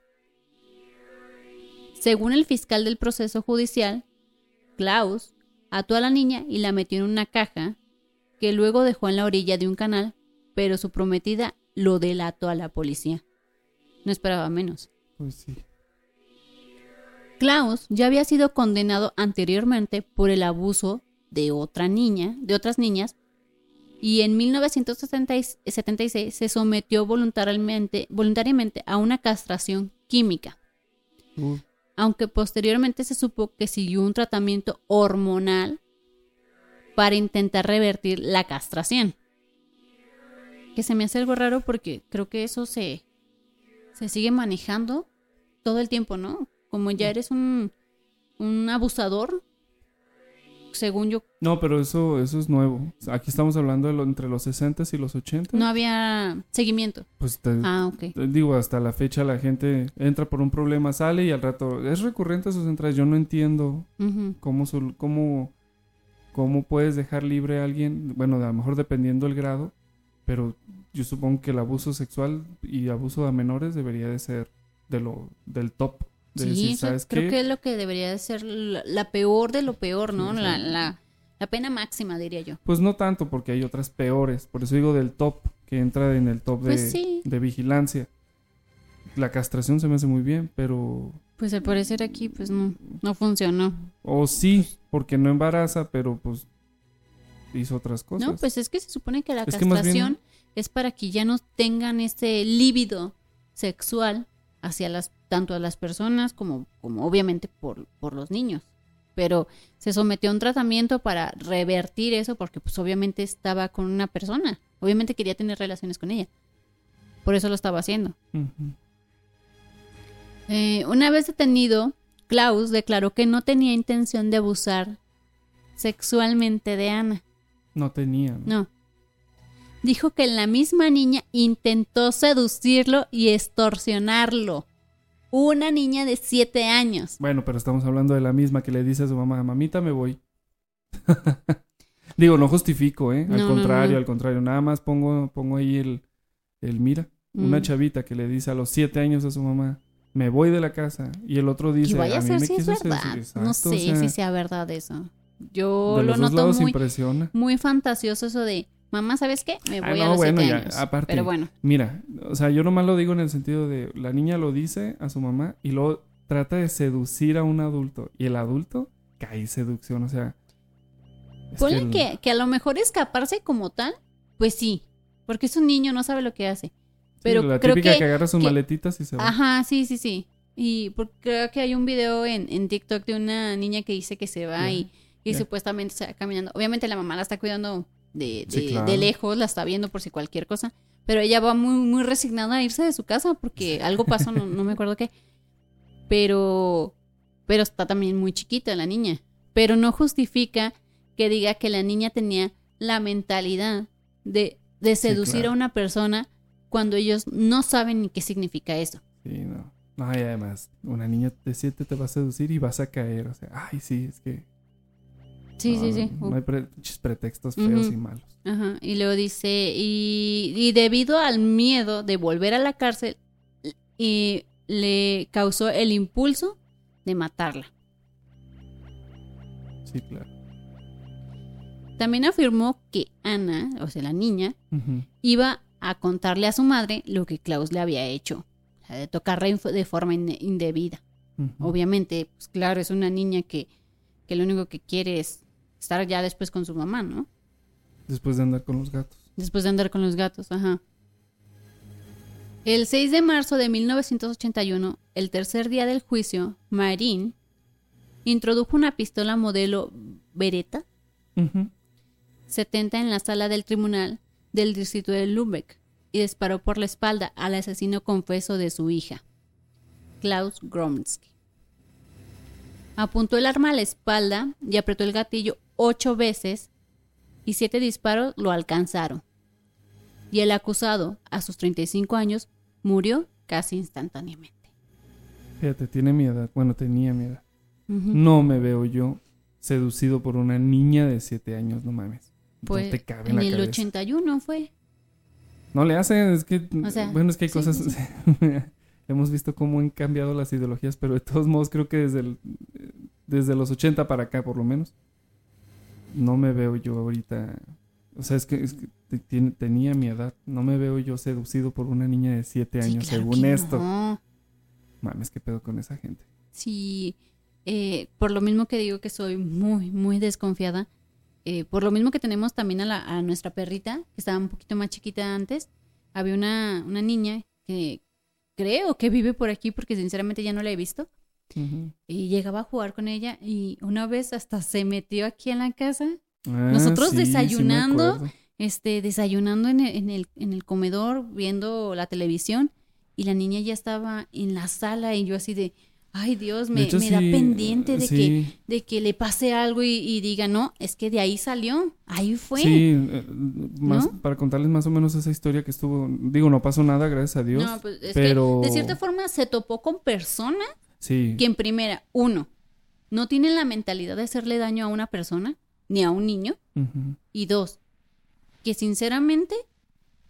Según el fiscal del proceso judicial, Klaus ató a la niña y la metió en una caja que luego dejó en la orilla de un canal, pero su prometida lo delató a la policía. No esperaba menos. Pues. Klaus ya había sido condenado anteriormente por el abuso de otra niña, de otras niñas, y en 1976 se sometió voluntariamente, voluntariamente a una castración química, Uh, aunque posteriormente se supo que siguió un tratamiento hormonal para intentar revertir la castración. Que se me hace algo raro porque creo que eso se, se sigue manejando todo el tiempo, ¿no? Como ya eres un, un abusador, según yo, No, pero eso, eso es nuevo. Aquí estamos hablando de lo, entre los 60 y los 80. no había seguimiento. Pues te, Ah, ok. te digo, hasta la fecha la gente entra por un problema, sale y al rato es recurrente sus entradas. Yo no entiendo cómo, sol- cómo, cómo puedes dejar libre a alguien, bueno, a lo mejor dependiendo el grado, pero yo supongo que el abuso sexual y abuso a menores debería de ser de lo del top. De Sí, decir, eso ¿sabes creo qué? que es lo que debería de ser la, la peor de lo peor, ¿no? Sí, la, sea, la, La pena máxima, diría yo. Pues no tanto, porque hay otras peores. Por eso digo del top, que entra en el top de, Pues sí. de vigilancia. La castración se me hace muy bien, pero... Pues al parecer aquí, pues no, no funcionó. O sí, porque no embaraza, pero pues hizo otras cosas. No, pues es que se supone que la Es que más bien- castración es para que ya no tengan ese líbido sexual hacia las tanto a las personas como, como obviamente por, por los niños. Pero se sometió a un tratamiento para revertir eso porque pues obviamente estaba con una persona. Obviamente quería tener relaciones con ella. Por eso lo estaba haciendo. Eh, una vez detenido, Klaus declaró que no tenía intención de abusar sexualmente de Ana. No tenía. ¿no? No. Dijo que la misma niña intentó seducirlo y extorsionarlo. Una niña de siete años. Bueno, pero estamos hablando de la misma que le dice a su mamá, mamita, me voy. <laughs> Digo, no justifico, ¿eh? Al No, contrario, no. al contrario. Nada más pongo, pongo ahí el, el mira. Una Mm. chavita que le dice a los siete años a su mamá, me voy de la casa. Y el otro dice, y vaya a ser si es verdad. seducir". no sé o sea, si sea verdad eso. Yo de lo dos noto lados muy, impresiona. muy fantasioso eso de, mamá, ¿sabes qué? Me Ah, voy a no, los bueno, siete ya, años. aparte, Pero bueno, Mira, o sea, yo nomás lo digo en el sentido de la niña lo dice a su mamá y luego trata de seducir a un adulto y el adulto cae en seducción, o sea. ponle el- que, que a lo mejor escaparse como tal, pues sí. Porque es un niño, no sabe lo que hace. sí, Pero la creo típica que que, agarra sus que- maletitas y se va. Ajá, sí, sí, sí. Y porque creo que hay un video en, en TikTok de una niña que dice que se va y, y supuestamente se va caminando. Obviamente la mamá la está cuidando de, de, Sí, claro. de lejos, la está viendo por si cualquier cosa. Pero ella va muy, muy resignada a irse de su casa porque algo pasó, no, no me acuerdo qué. Pero, pero está también muy chiquita la niña. Pero no justifica que diga que la niña tenía la mentalidad de, de seducir claro. a una persona cuando ellos no saben ni qué significa eso. Sí, no. No, y además, una niña de siete te va a seducir y vas a caer. O sea, ay, sí, es que. Sí, no, sí, sí. No, hay pre- pretextos feos y malos. Ajá. Y luego dice, y, y debido al miedo de volver a la cárcel, y le causó el impulso de matarla. Sí, claro. También afirmó que Ana, o sea, la niña, iba a contarle a su madre lo que Klaus le había hecho, o sea, de tocarla de forma inde- indebida. Obviamente, pues claro, es una niña que, que lo único que quiere es estar ya después con su mamá, ¿no? Después de andar con los gatos. Después de andar con los gatos, ajá. El 6 de marzo de 1981, el tercer día del juicio, Marín introdujo una pistola modelo Beretta Ujú. 70 en la sala del tribunal del distrito de Lübeck y disparó por la espalda al asesino confeso de su hija, Klaus Gromsky. Apuntó el arma a la espalda y apretó el gatillo ocho veces y siete disparos lo alcanzaron. Y el acusado, a sus 35 años, murió casi instantáneamente. Fíjate, tiene mi edad. Bueno, tenía mi edad. Ujú. No me veo yo seducido por una niña de siete años, no mames. Pues no te cabe en en la el cabeza. 81 fue. No le hacen, es que, O sea, bueno, es que hay sí, cosas, sí, <laughs> hemos visto cómo han cambiado las ideologías, pero de todos modos creo que desde, el- desde los 80 para acá, por lo menos, no me veo yo ahorita, o sea, es que, es que tiene- tenía mi edad, no me veo yo seducido por una niña de 7 Sí, años, claro según esto. no. Mames, qué pedo con esa gente. Sí, eh, por lo mismo que digo que soy muy, muy desconfiada, eh, por lo mismo que tenemos también a, la- a nuestra perrita, que estaba un poquito más chiquita antes, había una, una niña que creo que vive por aquí porque sinceramente ya no la he visto, Y llegaba a jugar con ella y una vez hasta se metió aquí en la casa, Ah, Nosotros sí, desayunando, este, desayunando en el, en el, en el comedor, viendo la televisión, y la niña ya estaba en la sala y yo así de, ay Dios, me, hecho, me da sí, pendiente de que de que le pase algo y, y diga, no, es que de ahí salió, ahí fue. Sí, eh, más, ¿No? para contarles más o menos esa historia que estuvo, digo, no pasó nada, gracias a Dios. no, pues es pero- que de cierta forma se topó con personas sí, que en primera, uno, no tienen la mentalidad de hacerle daño a una persona, ni a un niño, y dos, que sinceramente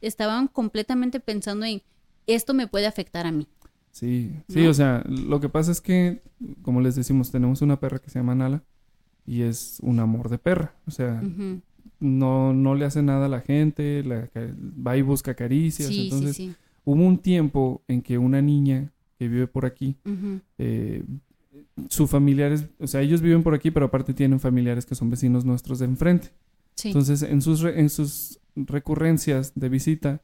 estaban completamente pensando en, esto me puede afectar a mí. sí, sí, ¿No? o sea, lo que pasa es que, como les decimos, tenemos una perra que se llama Nala y es un amor de perra. O sea, no, no le hace nada a la gente, la va y busca caricias. Sí, Entonces, sí, sí. hubo un tiempo en que una niña que vive por aquí, Ujú. eh, sus familiares, o sea, ellos viven por aquí, pero aparte tienen familiares que son vecinos nuestros de enfrente. Sí. Entonces, en sus, re- en sus recurrencias de visita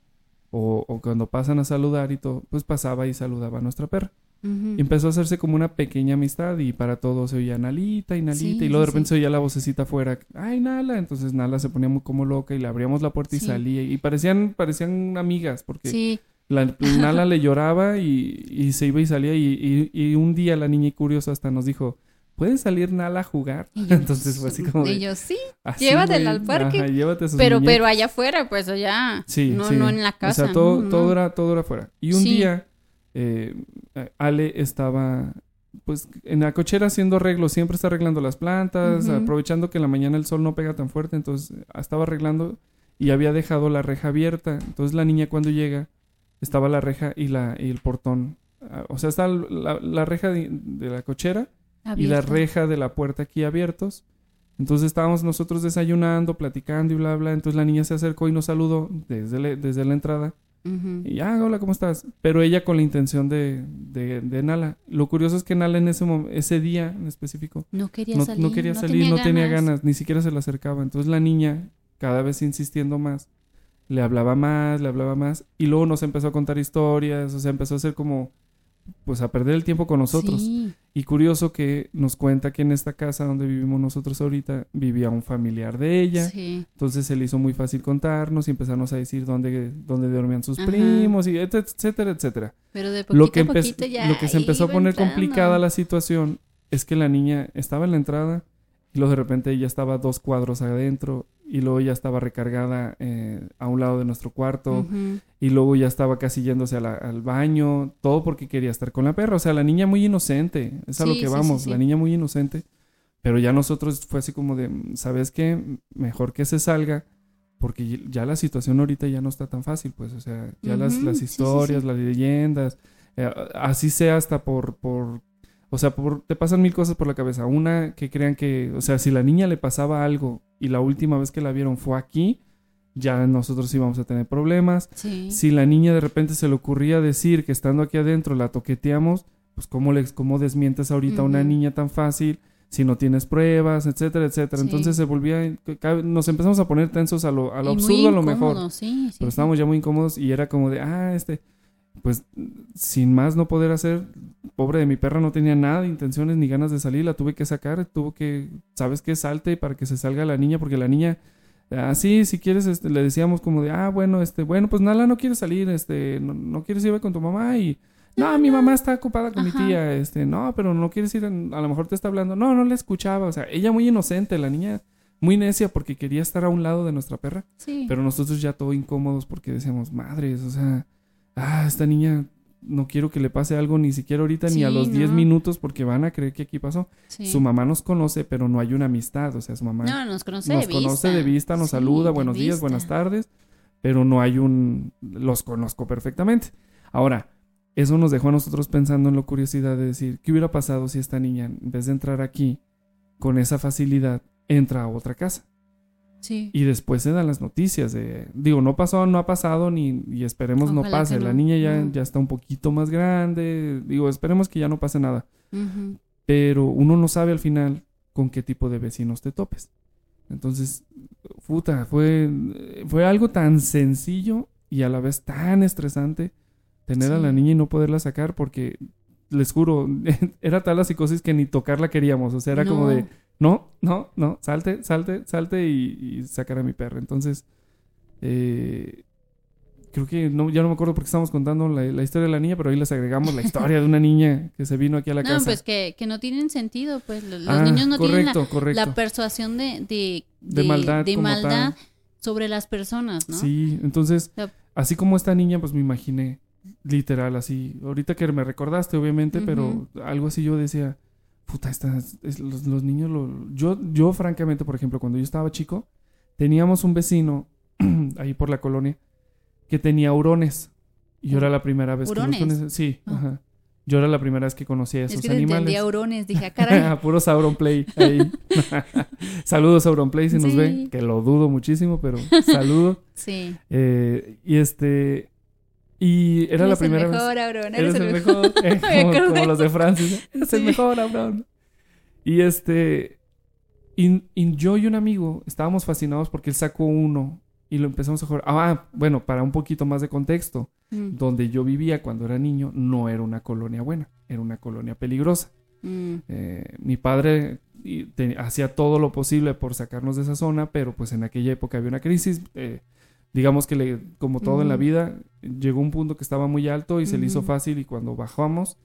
o, o cuando pasan a saludar y todo, pues pasaba y saludaba a nuestra perra. Y empezó a hacerse como una pequeña amistad y para todos se oía Nalita y Nalita Sí, y luego de repente sí. se oía la vocecita afuera, ay Nala, entonces Nala se ponía muy como loca y le abríamos la puerta y salía y parecían parecían amigas porque Sí, la, Nala le lloraba y, y se iba y salía y, y- y un día la niña curiosa hasta nos dijo, ¿puede salir Nala a jugar? <laughs> Yo, entonces fue así como de, y yo, sí, "Así, llévatela al parque". ajá, llévate a sus pero, muñecas". pero allá afuera, pues allá. Sí, no, sí. no en la casa. O sea, todo, no, todo no. era, todo era afuera. Y un Sí. día, eh, Ale estaba, pues, en la cochera haciendo arreglos. Siempre está arreglando las plantas, aprovechando que en la mañana el sol no pega tan fuerte. Entonces, estaba arreglando y había dejado la reja abierta. Entonces, la niña cuando llega, estaba la reja y, la, y el portón. ah, O sea, está la, la reja de, de la cochera y la reja de la puerta aquí abiertos. Entonces estábamos nosotros desayunando, platicando y bla, bla. Entonces la niña se acercó y nos saludó desde, la- desde la entrada. Y, ah, hola, ¿cómo estás? Pero ella con la intención de, de, de Nala. Lo curioso es que Nala en ese, ese día en específico No quería no, salir. no quería salir, no tenía ganas, ni siquiera se le acercaba. Entonces la niña, cada vez insistiendo más, le hablaba más, le hablaba más. Y luego nos empezó a contar historias, o sea, empezó a hacer como, pues a perder el tiempo con nosotros. Sí. Y curioso que nos cuenta que en esta casa donde vivimos nosotros ahorita vivía un familiar de ella. Sí. Entonces se le hizo muy fácil contarnos y empezarnos a decir dónde, dónde dormían sus Ajá. primos y et- etcétera, etcétera. Pero de poquito Lo que, a poquito ya. lo que se empezó a poner entrando. complicada la situación es que la niña estaba en la entrada y luego de repente ella estaba dos cuadros adentro y luego ya estaba recargada eh, a un lado de nuestro cuarto y luego ya estaba casi yéndose a la- al baño, todo porque quería estar con la perra. O sea, la niña muy inocente, es a lo que vamos, sí, sí. la niña muy inocente. Pero ya nosotros fue así como de, ¿sabes qué? Mejor que se salga porque ya la situación ahorita ya no está tan fácil, pues, o sea, ya las, historias, las leyendas, eh, así sea hasta por, por, o sea, por, te pasan mil cosas por la cabeza. Una, que crean que, o sea, si la niña le pasaba algo y la última vez que la vieron fue aquí, ya nosotros íbamos a tener problemas. Sí. Si la niña de repente se le ocurría decir que estando aquí adentro la toqueteamos, pues cómo, le, cómo desmientes ahorita a una niña tan fácil si no tienes pruebas, etcétera, etcétera. Sí. Entonces se volvía, nos empezamos a poner tensos a lo, a lo absurdo a lo mejor. Sí, sí, Pero estábamos ya muy incómodos y era como de, ah, este, pues sin más no poder hacer, pobre de mi perra no tenía nada de intenciones ni ganas de salir, la tuve que sacar, tuvo que, ¿sabes qué? Salte para que se salga la niña, porque la niña, así, si quieres, este, le decíamos como de, ah, bueno, este, bueno, pues Nala no quiere salir, este, no, no quieres ir con tu mamá y... No, mi mamá está ocupada con Ajá. mi tía, este, no, pero no quieres ir, a lo mejor te está hablando, no, no le escuchaba, o sea, ella muy inocente, la niña muy necia porque quería estar a un lado de nuestra perra. Sí. Pero nosotros ya todo incómodos porque decíamos, madres, o sea, ah, esta niña no quiero que le pase algo ni siquiera ahorita ni a los 10 no. minutos porque van a creer que aquí pasó. Sí. Su mamá nos conoce, pero no hay una amistad, o sea, su mamá No, nos conoce nos de vista. conoce de vista, nos Sí, saluda, buenos días, vista. buenas tardes, pero no hay un... los conozco perfectamente. Ahora, eso nos dejó a nosotros pensando en la curiosidad de decir, ¿qué hubiera pasado si esta niña, en vez de entrar aquí, con esa facilidad, entra a otra casa? Sí. Y después se dan las noticias de, digo, no pasó, no ha pasado ni y esperemos no pase. La niña ya, ya está un poquito más grande, digo, esperemos que ya no pase nada. Pero uno no sabe al final con qué tipo de vecinos te topes. Entonces, puta, fue, fue algo tan sencillo y a la vez tan estresante tener a la niña y no poderla sacar porque, les juro, <laughs> era tal la psicosis que ni tocarla queríamos. O sea, era como de, no, no, no, salte, salte, salte y, y sacar a mi perro. Entonces, eh, creo que no, ya no me acuerdo porque estábamos contando la, la historia de la niña, pero ahí les agregamos la <laughs> historia de una niña que se vino aquí a la No, casa. pues que, que no tienen sentido, pues lo- los Ah, niños no tienen la, correcto. la persuasión de, de, De maldad de maldad sobre las personas, ¿no? Sí, entonces, así como esta niña, pues me imaginé, literal, así. Ahorita que me recordaste, obviamente, pero algo así yo decía, puta, estas, es- los, los niños, lo, yo, yo francamente, por ejemplo, cuando yo estaba chico, teníamos un vecino <clears throat> ahí por la colonia que tenía hurones. Y yo era la primera vez ¿Hurones? que los conocí. Sí, Ah. ajá. Yo era la primera vez que conocía a esos es que animales. entendía hurones, dije, ah, <laughs> caray. Puro Sauron Play ahí. <laughs> Saludos Sauron Play si nos Sí. ve, que lo dudo muchísimo, pero saludo. sí. Eh, y este y era la Eres primera el vez. mejor, Abrón, Eres el mejor, eh, <laughs> Me como, los de Francis. Eres el Sí. mejor, Abraham. Y este y, y yo y un amigo estábamos fascinados porque él sacó uno y lo empezamos a jugar. Ah, bueno, para un poquito más de contexto, Mm, donde yo vivía cuando era niño no era una colonia buena, era una colonia peligrosa. mm, Eh, mi padre hacía todo lo posible por sacarnos de esa zona, pero pues en aquella época había una crisis. eh, digamos que le- como todo en la Ujú. vida, llegó un punto que estaba muy alto y se le hizo fácil y cuando bajamos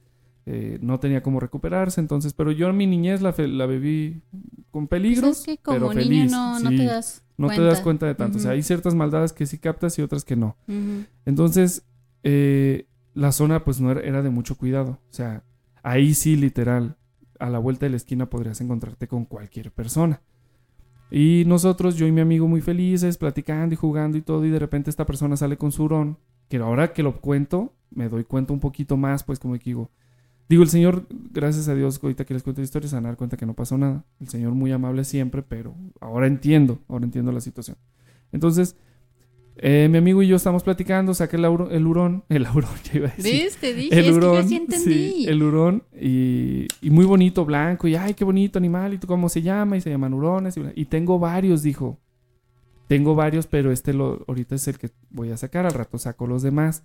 eh, no tenía cómo recuperarse. Entonces, pero yo en mi niñez la, fe- la viví con Pues peligros, es que como pero niño feliz. no, te das No cuenta. te das cuenta de tanto. O sea, hay ciertas maldades que sí captas y otras que no. Entonces, eh, la zona pues no era, era de mucho cuidado. O sea, ahí sí, literal, a la vuelta de la esquina podrías encontrarte con cualquier persona. Y nosotros, yo y mi amigo muy felices, platicando y jugando y todo, y de repente esta persona sale con su hurón, que ahora que lo cuento, me doy cuenta un poquito más, pues como que digo, digo, el Señor, gracias a Dios, ahorita que les cuento la historia, se van a dar cuenta que no pasó nada. El Señor muy amable siempre, pero ahora entiendo, ahora entiendo la situación. Entonces, eh, mi amigo y yo estamos platicando, saqué el, auro- el hurón, <laughs> el hurón, ya iba a decir. ¿Ves? Te dije, El es hurón, que yo sí entendí. sí, el hurón y, y muy bonito, blanco, y ay, qué bonito animal, y tú cómo se llama, y se llaman hurones, y, tengo varios, dijo. Tengo varios, pero este lo, ahorita es el que voy a sacar, al rato saco los demás.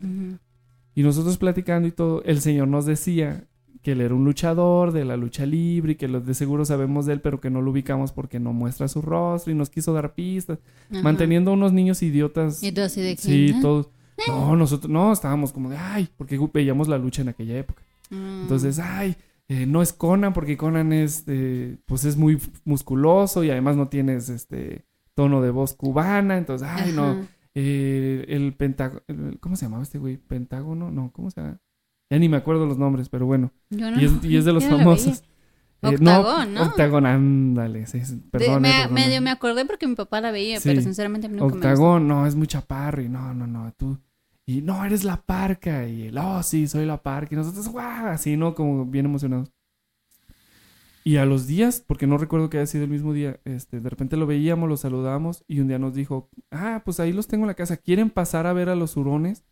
Y nosotros platicando y todo, el señor nos decía que él era un luchador de la lucha libre y que los de seguro sabemos de él, pero que no lo ubicamos porque no muestra su rostro y nos quiso dar pistas, Ajá. manteniendo a unos niños idiotas. Y así de que, Sí, ¿ah? todos. No, nosotros no, estábamos como de, ay, porque veíamos la lucha en aquella época. Mm. Entonces, ay, eh, no es Conan porque Conan es, eh, pues es muy musculoso y además no tienes este tono de voz cubana, entonces, ay, no, eh, el pentágono, ¿cómo se llamaba este güey? Pentágono, no, ¿cómo se llama? Ya ni me acuerdo los nombres, pero bueno, Yo no. y, es, <laughs> y es de los famosos. Eh, Octagón, ¿no? Octagón, ándale, sí, perdón, me, eh, perdón. medio me acordé porque mi papá la veía, Sí. pero sinceramente nunca Octagón, no, es muy chaparro y no, no, no, tú. Y no, eres la parca. Y él, oh, sí, soy la parca. Y nosotros, guau, así, ¿no? Como bien emocionados. Y a los días, porque no recuerdo que haya sido el mismo día, este, de repente lo veíamos, lo saludamos y un día nos dijo, ah, pues ahí los tengo en la casa, ¿quieren pasar a ver a los hurones?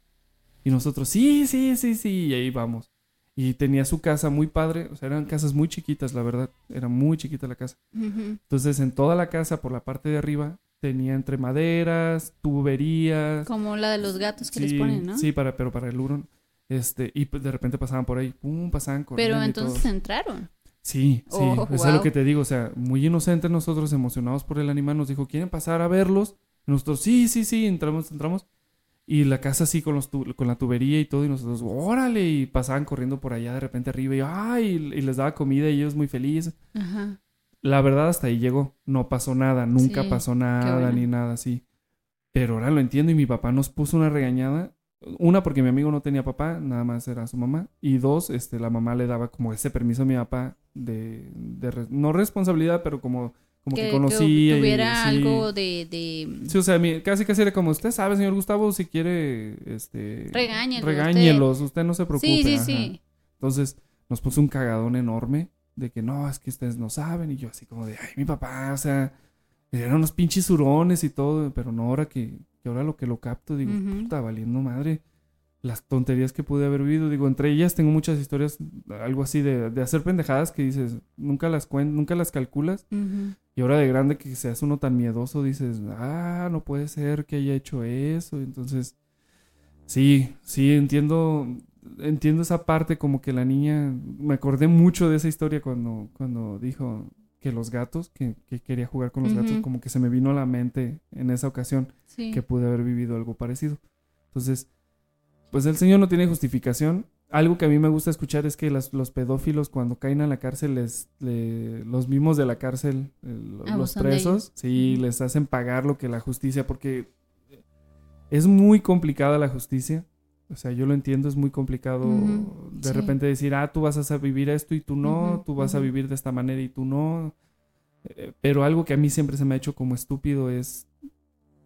Y nosotros, sí, sí, sí, sí, y ahí vamos. Y tenía su casa muy padre, o sea, eran casas muy chiquitas, la verdad, era muy chiquita la casa. Entonces, en toda la casa, por la parte de arriba, tenía entre maderas, tuberías. Como la de los gatos que sí, les ponen, ¿no? Sí, para, pero para el hurón. Este, y pues de repente pasaban por ahí, pum, pasaban corriendo. pero entonces entraron. Sí, sí, Oh, eso es lo que te digo. O sea, muy inocentes nosotros, emocionados por el animal, nos dijo, ¿quieren pasar a verlos? Nosotros, sí, sí, sí, entramos, entramos. Y la casa así con, los con la tubería y todo, y nosotros, órale, y pasaban corriendo por allá de repente arriba, y ay, y les daba comida y ellos muy felices. Ajá. La verdad, hasta ahí llegó. No pasó nada, nunca Sí, pasó nada, bueno. ni nada así. Pero ahora lo entiendo y mi papá nos puso una regañada. Una, porque mi amigo no tenía papá, nada más era su mamá. Y dos, este, la mamá le daba como ese permiso a mi papá de, de re- no responsabilidad, pero como, como que, que, conocía. y- tuviera sí. algo de, de Sí, o sea, casi casi era como, usted sabe, señor Gustavo, si quiere, este... Regáñelos, Regáñelos, usted no se preocupe. Sí, sí, ajá. sí. Entonces nos puso un cagadón enorme de que no, es que ustedes no saben. Y yo así como de, ay, mi papá, o sea, eran unos pinches hurones y todo, pero no ahora que, que ahora lo que lo capto, digo, Ujú. puta, valiendo madre. Las tonterías que pude haber vivido, digo, entre ellas tengo muchas historias, algo así de, de hacer pendejadas que dices, nunca las cuen nunca las calculas. Y ahora de grande que seas uno tan miedoso, dices, ah, no puede ser que haya hecho eso. Entonces, sí, sí, entiendo, entiendo esa parte como que la niña, me acordé mucho de esa historia cuando, cuando dijo que los gatos, que, que quería jugar con los gatos, como que se me vino a la mente en esa ocasión Sí. que pude haber vivido algo parecido. Entonces, pues el Señor no tiene justificación. Algo que a mí me gusta escuchar es que las- los pedófilos cuando caen a la cárcel, les, le- los mismos de la cárcel, el- los Abusan de presos, sí, les hacen pagar lo que la justicia, porque es muy complicada la justicia. O sea, yo lo entiendo, es muy complicado de sí. repente decir, ah, tú vas a vivir esto y tú no, tú vas a vivir de esta manera y tú no. Eh, Pero algo que a mí siempre se me ha hecho como estúpido es,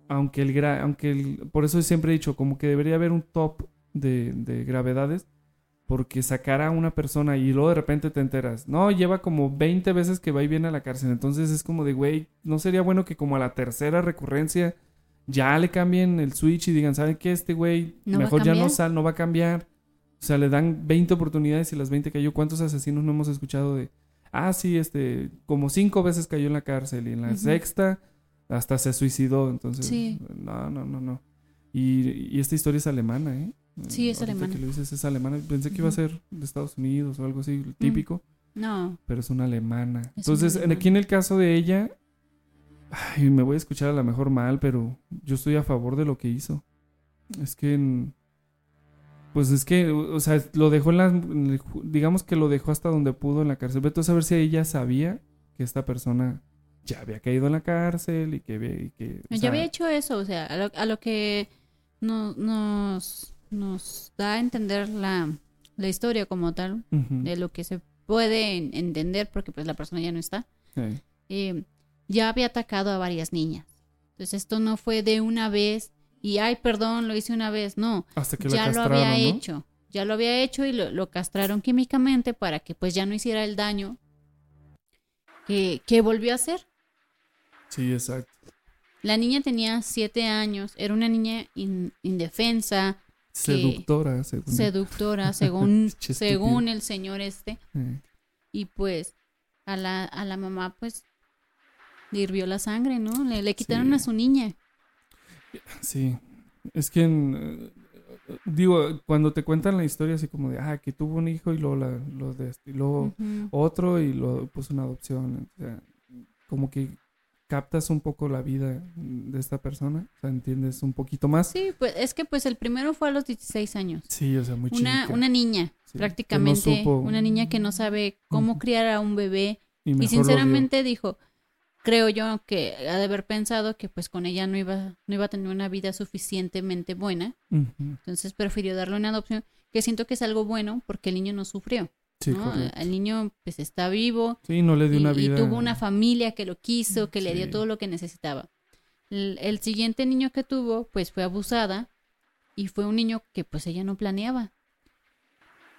aunque el, gra- aunque el, por eso siempre he dicho, como que debería haber un top de, de gravedades, porque sacar a una persona y luego de repente te enteras, no, lleva como 20 veces que va y viene a la cárcel, entonces es como de, güey, ¿no sería bueno que como a la tercera recurrencia ya le cambien el switch y digan, ¿saben qué? Este güey ¿No va a mejor ya no sal, no va a cambiar. O sea, le dan 20 oportunidades y las 20 cayó. ¿Cuántos asesinos no hemos escuchado de, ah, sí, este, como cinco veces cayó en la cárcel y en la sexta hasta se suicidó? Entonces, Sí. no, no, no, no. Y, y esta historia es alemana, ¿eh? Sí, es alemana. que lo dices es alemana. Pensé que iba a ser de Estados Unidos o algo así, típico, No, pero es una alemana. Entonces, aquí en el caso de ella, ay, me voy a escuchar a lo mejor mal, pero yo estoy a favor de lo que hizo. Es que, en- pues es que, o sea, lo dejó en la, en el ju- digamos que lo dejó hasta donde pudo en la cárcel. Vete a saber si ella sabía que esta persona ya había caído en la cárcel y que, y que ya sea, había hecho eso, o sea, a lo, a lo que no- nos, nos da a entender la, la historia como tal, de lo que se puede en- entender, porque pues la persona ya no está, sí. eh, ya había atacado a varias niñas. Entonces esto no fue de una vez y, ay, perdón, lo hice una vez, no, hasta que ya lo había ¿no? hecho, ya lo había hecho y lo, lo castraron químicamente para que pues ya no hiciera el daño que, que volvió a hacer. Sí, exacto. La niña tenía siete años, era una niña in- indefensa, Seductora, según. seductora, <laughs> según, según el señor este. Eh, Y pues a la, a la mamá pues le hirvió la sangre, ¿no? Le, le quitaron Sí. a su niña. Sí, es que en, eh, digo, cuando te cuentan la historia así como de, ah, que tuvo un hijo y luego, la, de, y luego otro y lo puso una adopción, o sea, como que captas un poco la vida de esta persona, o sea, entiendes un poquito más. Sí, pues es que pues el primero fue a los 16 años. Sí, o sea, muy Una, chica. una niña, Sí, que no prácticamente, supo- una niña que no sabe cómo criar a un bebé. y, sinceramente dijo, creo yo que ha de haber pensado que pues con ella no iba, no iba a tener una vida suficientemente buena. Entonces prefirió darle una adopción, que siento que es algo bueno porque el niño no sufrió. Sí, ¿no? correcto. El niño pues está vivo Sí, no le dio y, una y vida. tuvo una familia que lo quiso, que le dio todo lo que necesitaba. El, el siguiente niño que tuvo pues fue abusada y fue un niño que pues ella no planeaba.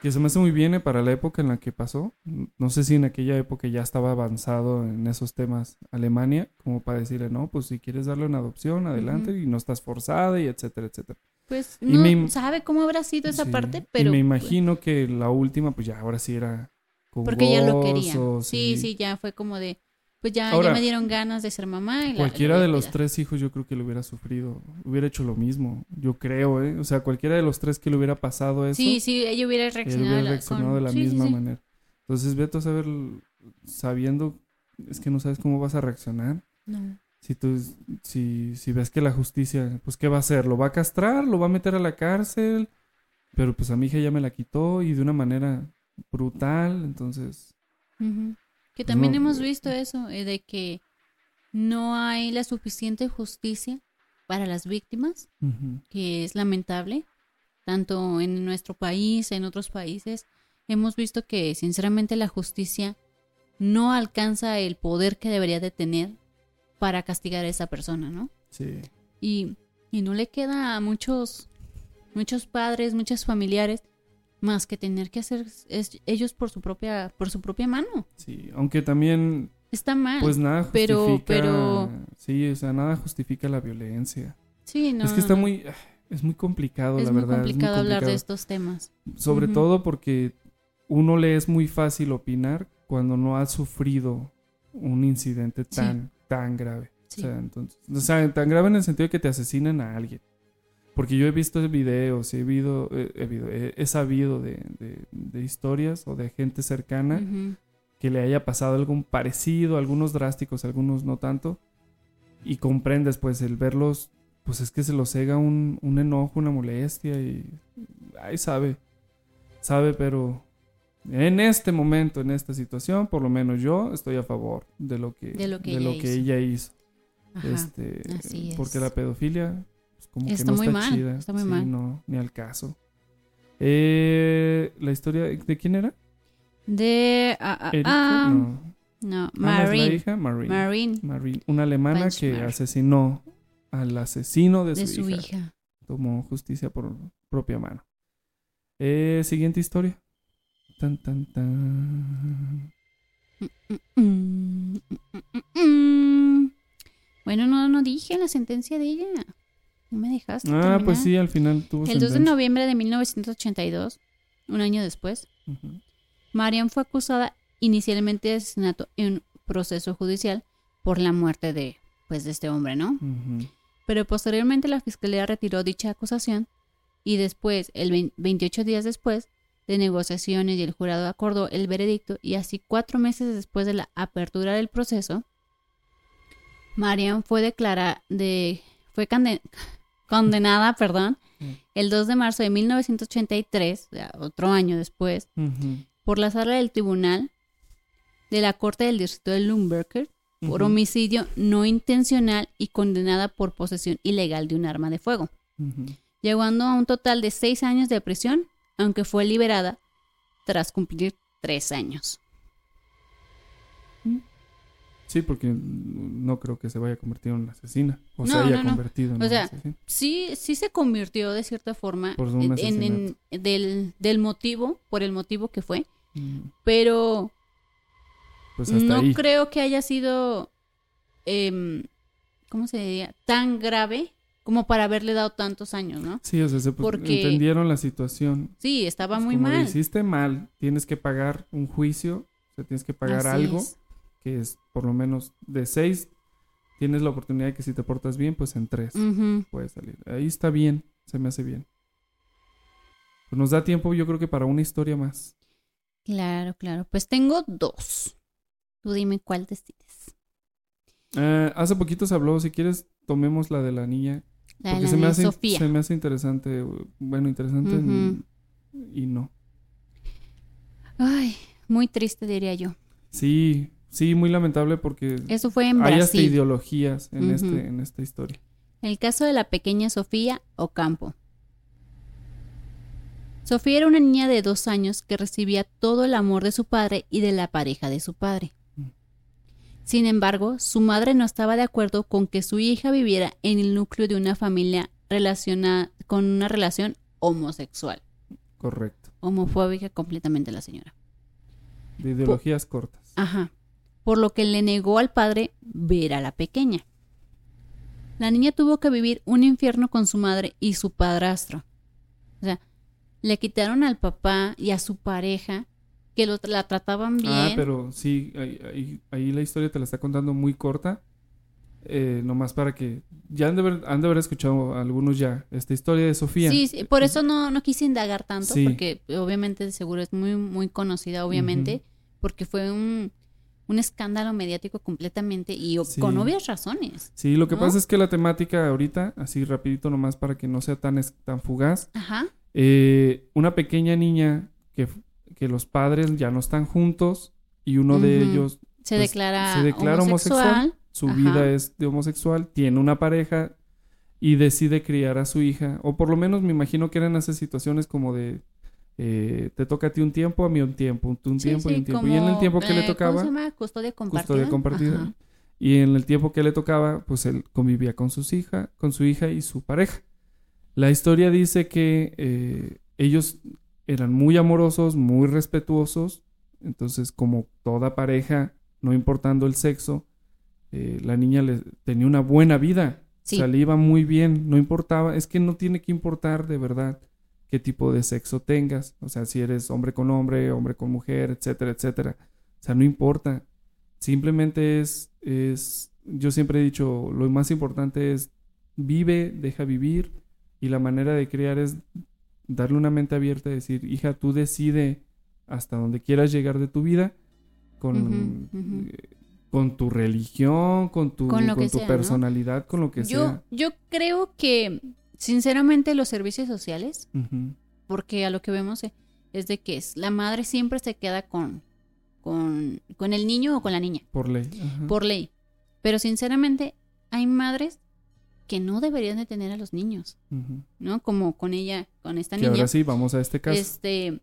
Que se me hace muy bien eh, para la época en la que pasó. No sé si en aquella época ya estaba avanzado en esos temas Alemania, como para decirle, no, pues si quieres darle una adopción, adelante, y no estás forzada, y etcétera, etcétera. Pues Y no me sabe cómo habrá sido esa Sí, parte, y pero me imagino que la última, pues ya ahora sí era con porque ella lo quería. Sí, sí, ya fue como de, pues ya, ya me dieron ganas de ser mamá. Y Cualquiera la de los tres hijos yo creo que lo hubiera sufrido, hubiera hecho lo mismo, yo creo, ¿eh? O sea, cualquiera de los tres que le hubiera pasado eso, Sí, sí, ella hubiera reaccionado, hubiera reaccionado con- de la sí, misma sí. manera. Entonces, vete a saber, sabiendo, es que no sabes cómo vas a reaccionar. No. Si tú, si, si ves que la justicia, pues, ¿qué va a hacer? ¿Lo va a castrar? ¿Lo va a meter a la cárcel? Pero pues a mi hija ya me la quitó y de una manera brutal, entonces... Que Pues también no, hemos visto eso, eh, de que no hay la suficiente justicia para las víctimas, que es lamentable, tanto en nuestro país, en otros países. Hemos visto que sinceramente la justicia no alcanza el poder que debería de tener para castigar a esa persona, ¿no? Sí. Y, y no le queda a muchos, muchos padres, muchos familiares, más que tener que hacer es- ellos por su propia, por su propia mano. Sí, aunque también, Está mal. pues nada justifica... Pero- pero- Sí, o sea, nada justifica la violencia. sí, no. es que no, está no. muy... Es muy complicado, Es la muy verdad. complicado es muy hablar de complicado. estos temas. Sobre todo porque uno le es muy fácil opinar cuando no ha sufrido un incidente Sí. Tan, grave. Sí. O sea, entonces, o sea, tan grave en el sentido de que te asesinen a alguien. Porque yo he visto videos, he, vido- he, he he- sabido de, de- de historias o de gente cercana que le haya pasado algo parecido, algunos drásticos, algunos no tanto, y comprendes pues el verlos, pues es que se los cega un, un enojo, una molestia y ahí sabe, sabe, pero en este momento, en esta situación, por lo menos yo estoy a favor de lo que, De lo que ella hizo. ella hizo. Ajá. Este, así porque es. la pedofilia pues, como que Está no muy está mal, chida, está muy sí, mal. no, ni al caso. Eh, la historia de quién era? De. Erika, ah, no. no, es la Marine. hija, Marine. Marine Marine, una alemana que asesinó al asesino de su, de su hija. hija. Tomó justicia por propia mano. Eh, siguiente historia. Tan, tan, tan. Mm, mm, mm, mm. Bueno, no, no dije la sentencia de ella. No me dejaste. Ah, terminar. pues sí, al final tuvo El 2 de sentencia. noviembre de 1982, un año después, Ujú. Marian fue acusada inicialmente de asesinato en un proceso judicial por la muerte de, pues, de este hombre, ¿no? Pero posteriormente la fiscalía retiró dicha acusación y después, el vein- 28 días después de negociaciones y el jurado acordó el veredicto y así cuatro meses después de la apertura del proceso, Marian fue declarada de fue <laughs> condenada, perdón, Mm. el 2 de marzo de 1983, o sea, otro año después, por la sala del tribunal de la Corte del Distrito de Lumberker por homicidio no intencional y condenada por posesión ilegal de un arma de fuego, llegando a un total de seis años de prisión, aunque fue liberada tras cumplir tres años. Sí, porque no creo que se vaya a convertir en una asesina. O se No, haya no, no. convertido en O una sea, asesina. Sí, sí se convirtió de cierta forma Por un en, en- del, del motivo, por el motivo que fue, Ujú. pero Pues hasta no ahí. creo que haya sido, em, ¿cómo se diría? Tan grave como para haberle dado tantos años, ¿no? Sí, o sea, se, Porque- entendieron la situación. Sí, estaba Pues muy como lo mal. hiciste mal, tienes que pagar un juicio, o sea, tienes que pagar Así algo, es. que es por lo menos de seis. Tienes la oportunidad de que si te portas bien, pues en tres puedes salir. Ahí está bien, se me hace bien. Pues nos da tiempo, yo creo que para una historia más. Claro, claro. Pues tengo dos. Tú dime cuál decides. Eh, hace poquito se habló, si quieres, tomemos la de la niña. La Porque la se me, hace, Sofía. se me hace interesante. Bueno, interesante y no. Ay, muy triste diría yo. Sí, sí, muy lamentable porque Eso fue en hay hasta Brasil. ideologías en, este, en esta historia. El caso de la pequeña Sofía Ocampo. Sofía era una niña de dos años que recibía todo el amor de su padre y de la pareja de su padre. Sin embargo, su madre no estaba de acuerdo con que su hija viviera en el núcleo de una familia relacionada con una relación homosexual. Correcto. Homofóbica completamente la señora. De ideologías cortas. Ajá. Por lo que le negó al padre ver a la pequeña. La niña tuvo que vivir un infierno con su madre y su padrastro. O sea, le quitaron al papá y a su pareja, que lo- la trataban bien. Ah, pero sí, ahí, ahí- ahí la historia te la está contando muy corta. Eh, nomás para que. Ya han de, haber, han de haber escuchado algunos ya esta historia de Sofía. Sí, sí, por eso no, no quise indagar tanto, Sí. porque obviamente de seguro es muy, muy conocida, obviamente, porque fue un, un escándalo mediático completamente y Sí. con obvias razones. Sí, lo que ¿No? pasa es que la temática ahorita, así rapidito nomás para que no sea tan, tan fugaz. Ajá. eh, una pequeña niña que, que los padres ya no están juntos y uno de ellos, Se Pues, declara, se declara homosexual. homosexual. su Ajá. vida es de homosexual, tiene una pareja y decide criar a su hija. O por lo menos me imagino que eran esas situaciones como de eh, te toca a ti un tiempo, a mí un tiempo, tú un Sí, tiempo y un tiempo. y en el tiempo que le tocaba, ¿Cómo se llama? Custodia compartida. custodia compartida. Ajá. Y en el tiempo que le tocaba, pues él convivía con sus hija, con su hija y su pareja. La historia dice que eh, ellos eran muy amorosos, muy respetuosos. Entonces, como toda pareja, no importando el sexo, eh, la niña le, tenía una buena vida. Sí. O sea, le iba muy bien, no importaba. Es que no tiene que importar de verdad qué tipo de sexo tengas. O sea, si eres hombre con hombre, hombre con mujer, etcétera, etcétera. O sea, no importa. Simplemente es, es, yo siempre he dicho, lo más importante es vive, deja vivir y la manera de criar es darle una mente abierta y decir, hija, tú decide hasta donde quieras llegar de tu vida con, eh, con tu religión, con tu, Con tu sea, ¿no? personalidad, con lo que Yo, sea. yo creo que, sinceramente, los servicios sociales, porque a lo que vemos eh, es de que es, la madre siempre se queda con, con, con el niño o con la niña, Por ley. por ley. Pero sinceramente, hay madres que no deberían de tener a los niños. ¿no? Como con ella, con esta Que niña. ahora sí, vamos a este caso. Este.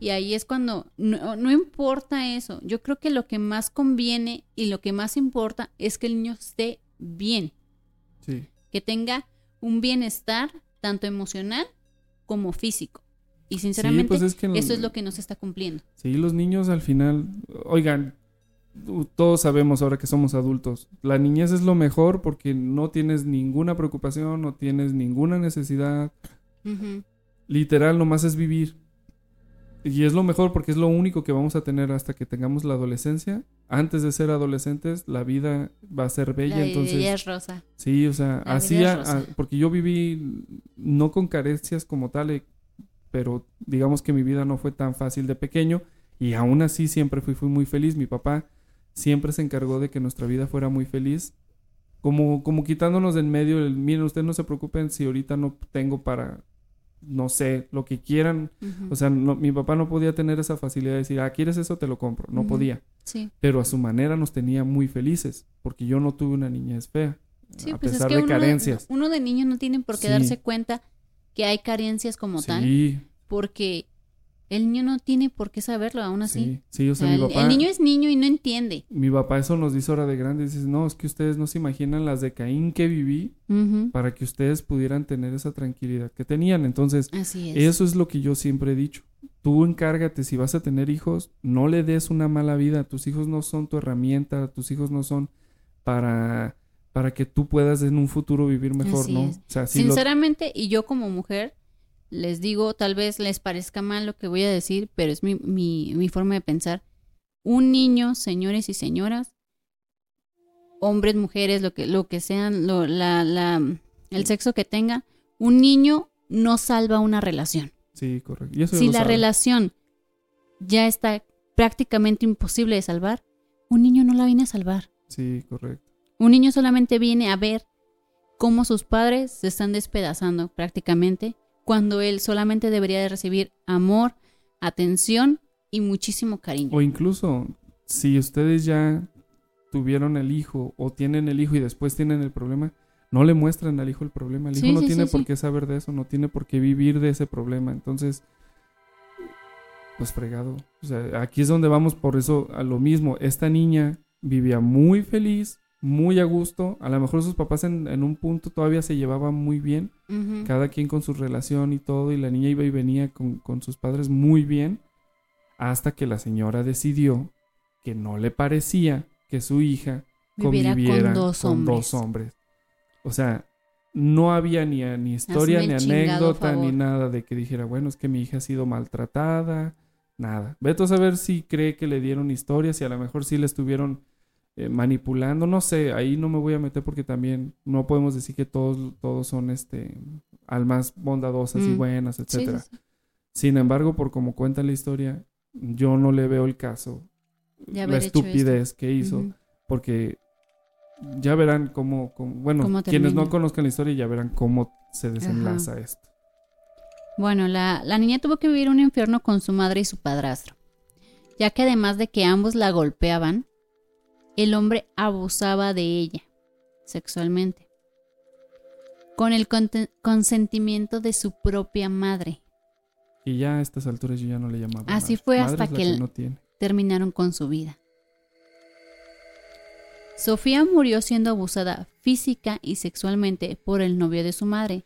Y ahí es cuando no, no importa eso. Yo creo que lo que más conviene y lo que más importa es que el niño esté bien, Sí. que tenga un bienestar tanto emocional como físico. Y sinceramente, pues es que el- eso es lo que no se está cumpliendo. Sí, los niños al final, oigan, todos sabemos ahora que somos adultos, la niñez es lo mejor porque no tienes ninguna preocupación, no tienes ninguna necesidad, Ujú. literal, nomás es vivir. Y es lo mejor porque es lo único que vamos a tener hasta que tengamos la adolescencia. Antes de ser adolescentes, la vida va a ser bella, La entonces... es rosa. Sí, o sea, La así, a- a- porque yo viví no con carencias como tal, eh, pero digamos que mi vida no fue tan fácil de pequeño y aún así siempre fui, fui muy feliz. Mi papá siempre se encargó de que nuestra vida fuera muy feliz, como, como quitándonos de en medio el, miren, ustedes no se preocupen si ahorita no tengo para, no sé, lo que quieran. O sea, no- mi papá no podía tener esa facilidad de decir, ah, ¿quieres eso? Te lo compro. No podía sí. pero a su manera nos tenía muy felices, porque yo no tuve una niñez fea, Sí, a pues es pesar que de uno carencias. uno de niño no tiene por qué Sí. darse cuenta que hay carencias como tal, sí, porque el niño no tiene por qué saberlo aún así. sí, sí, o O sea, sea, mi el, papá, el niño es niño y no entiende. mi papá eso nos dice ahora de grande, dice, no, es que ustedes no se imaginan las de Caín que viví para que ustedes pudieran tener esa tranquilidad que tenían. Entonces, Así es. eso es lo que yo siempre he dicho. Tú encárgate, si vas a tener hijos, no le des una mala vida. Tus hijos no son tu herramienta, tus hijos no son para, para que tú puedas en un futuro vivir mejor, Así ¿no? es. O sea, si lo- Sinceramente, y yo como mujer, les digo, tal vez les parezca mal lo que voy a decir, pero es mi, mi, mi forma de pensar. Un niño, señores y señoras, hombres, mujeres, lo que, lo que sean, lo- la, la, el sexo que tenga, un niño no salva una relación. Sí, correcto. Si la sabe. relación ya está prácticamente imposible de salvar, un niño no la viene a salvar. Sí, correcto. Un niño solamente viene a ver cómo sus padres se están despedazando prácticamente, cuando él solamente debería de recibir amor, atención y muchísimo cariño. O incluso, si ustedes ya tuvieron el hijo o tienen el hijo y después tienen el problema, no le muestran al hijo el problema. El hijo Sí, no sí, tiene sí, por qué saber de eso, no tiene por qué vivir de ese problema. Entonces, pues fregado. O sea, aquí es donde vamos por eso a lo mismo. Esta niña vivía muy feliz, muy a gusto. A lo mejor sus papás en, en un punto todavía se llevaban muy bien. Cada quien con su relación y todo, y la niña iba y venía con, con sus padres muy bien, hasta que la señora decidió que no le parecía que su hija Viviera conviviera con dos hombres. dos hombres. O sea, no había ni, ni historia, Hazme ni chingado anécdota, ni nada de que dijera, bueno, es que mi hija ha sido maltratada, nada. Vete a saber si cree que le dieron historias, si a lo mejor sí le estuvieron eh, manipulando, no sé, ahí no me voy a meter porque también no podemos decir que todos, todos son este almas bondadosas y Mm. buenas, etcétera. sí, sí. Sin embargo, por como cuenta la historia, yo no le veo el caso, la estupidez que hizo, porque ya verán cómo, cómo- bueno, quienes no conozcan la historia ya verán cómo se desenlaza esto. Bueno, la, la niña tuvo que vivir un infierno con su madre y su padrastro, ya que además de que ambos la golpeaban, el hombre abusaba de ella sexualmente, con el consentimiento de su propia madre. Y ya a estas alturas yo ya no le llamaba. Así madre. fue hasta que no terminaron con su vida. Sofía murió siendo abusada física y sexualmente por el novio de su madre.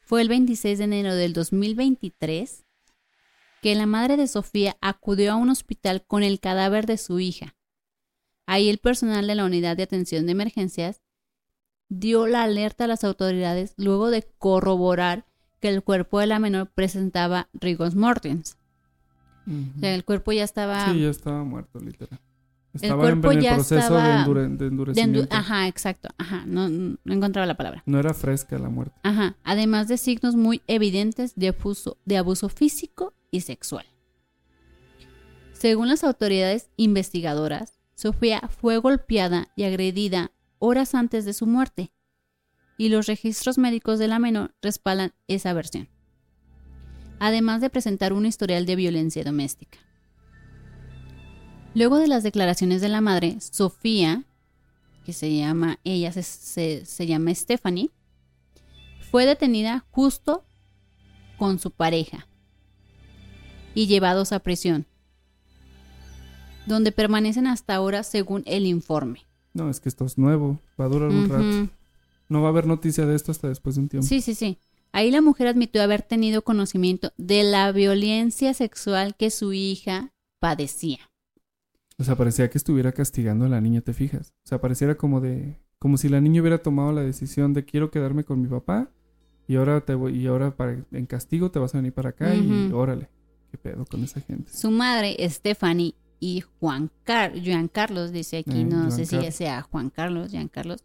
Fue el 26 de enero del 2023 que la madre de Sofía acudió a un hospital con el cadáver de su hija. Ahí el personal de la unidad de atención de emergencias dio la alerta a las autoridades luego de corroborar que el cuerpo de la menor presentaba rigos mortens. Ujú. O sea, el cuerpo ya estaba... Sí, ya estaba muerto, literal. Estaba en, cuerpo en el ya proceso de, estaba endure- de de endu- endurecimiento. ajá, exacto. Ajá, no, no encontraba la palabra. No era fresca la muerte. Ajá, además de signos muy evidentes de abuso, de abuso físico y sexual. Según las autoridades investigadoras, Sofía fue golpeada y agredida horas antes de su muerte, y los registros médicos de la menor respaldan esa versión, además de presentar un historial de violencia doméstica. Luego de las declaraciones de la madre, Sofía, que se llama, ella se, se- se llama Stephanie, fue detenida justo con su pareja y llevados a prisión, donde permanecen hasta ahora según el informe. No, es que esto es nuevo. Va a durar un rato. No va a haber noticia de esto hasta después de un tiempo. Sí, sí, sí. Ahí la mujer admitió haber tenido conocimiento de la violencia sexual que su hija padecía. O sea, parecía que estuviera castigando a la niña, ¿te fijas? O sea, pareciera como de como si la niña hubiera tomado la decisión de quiero quedarme con mi papá y ahora te voy y ahora para en castigo te vas a venir para acá y órale. ¿Qué pedo con esa gente? Su madre, Stephanie, y Juan, Car Juan Carlos, dice aquí, Eh, no Juan sé si Carlos. sea Juan Carlos, Juan Carlos,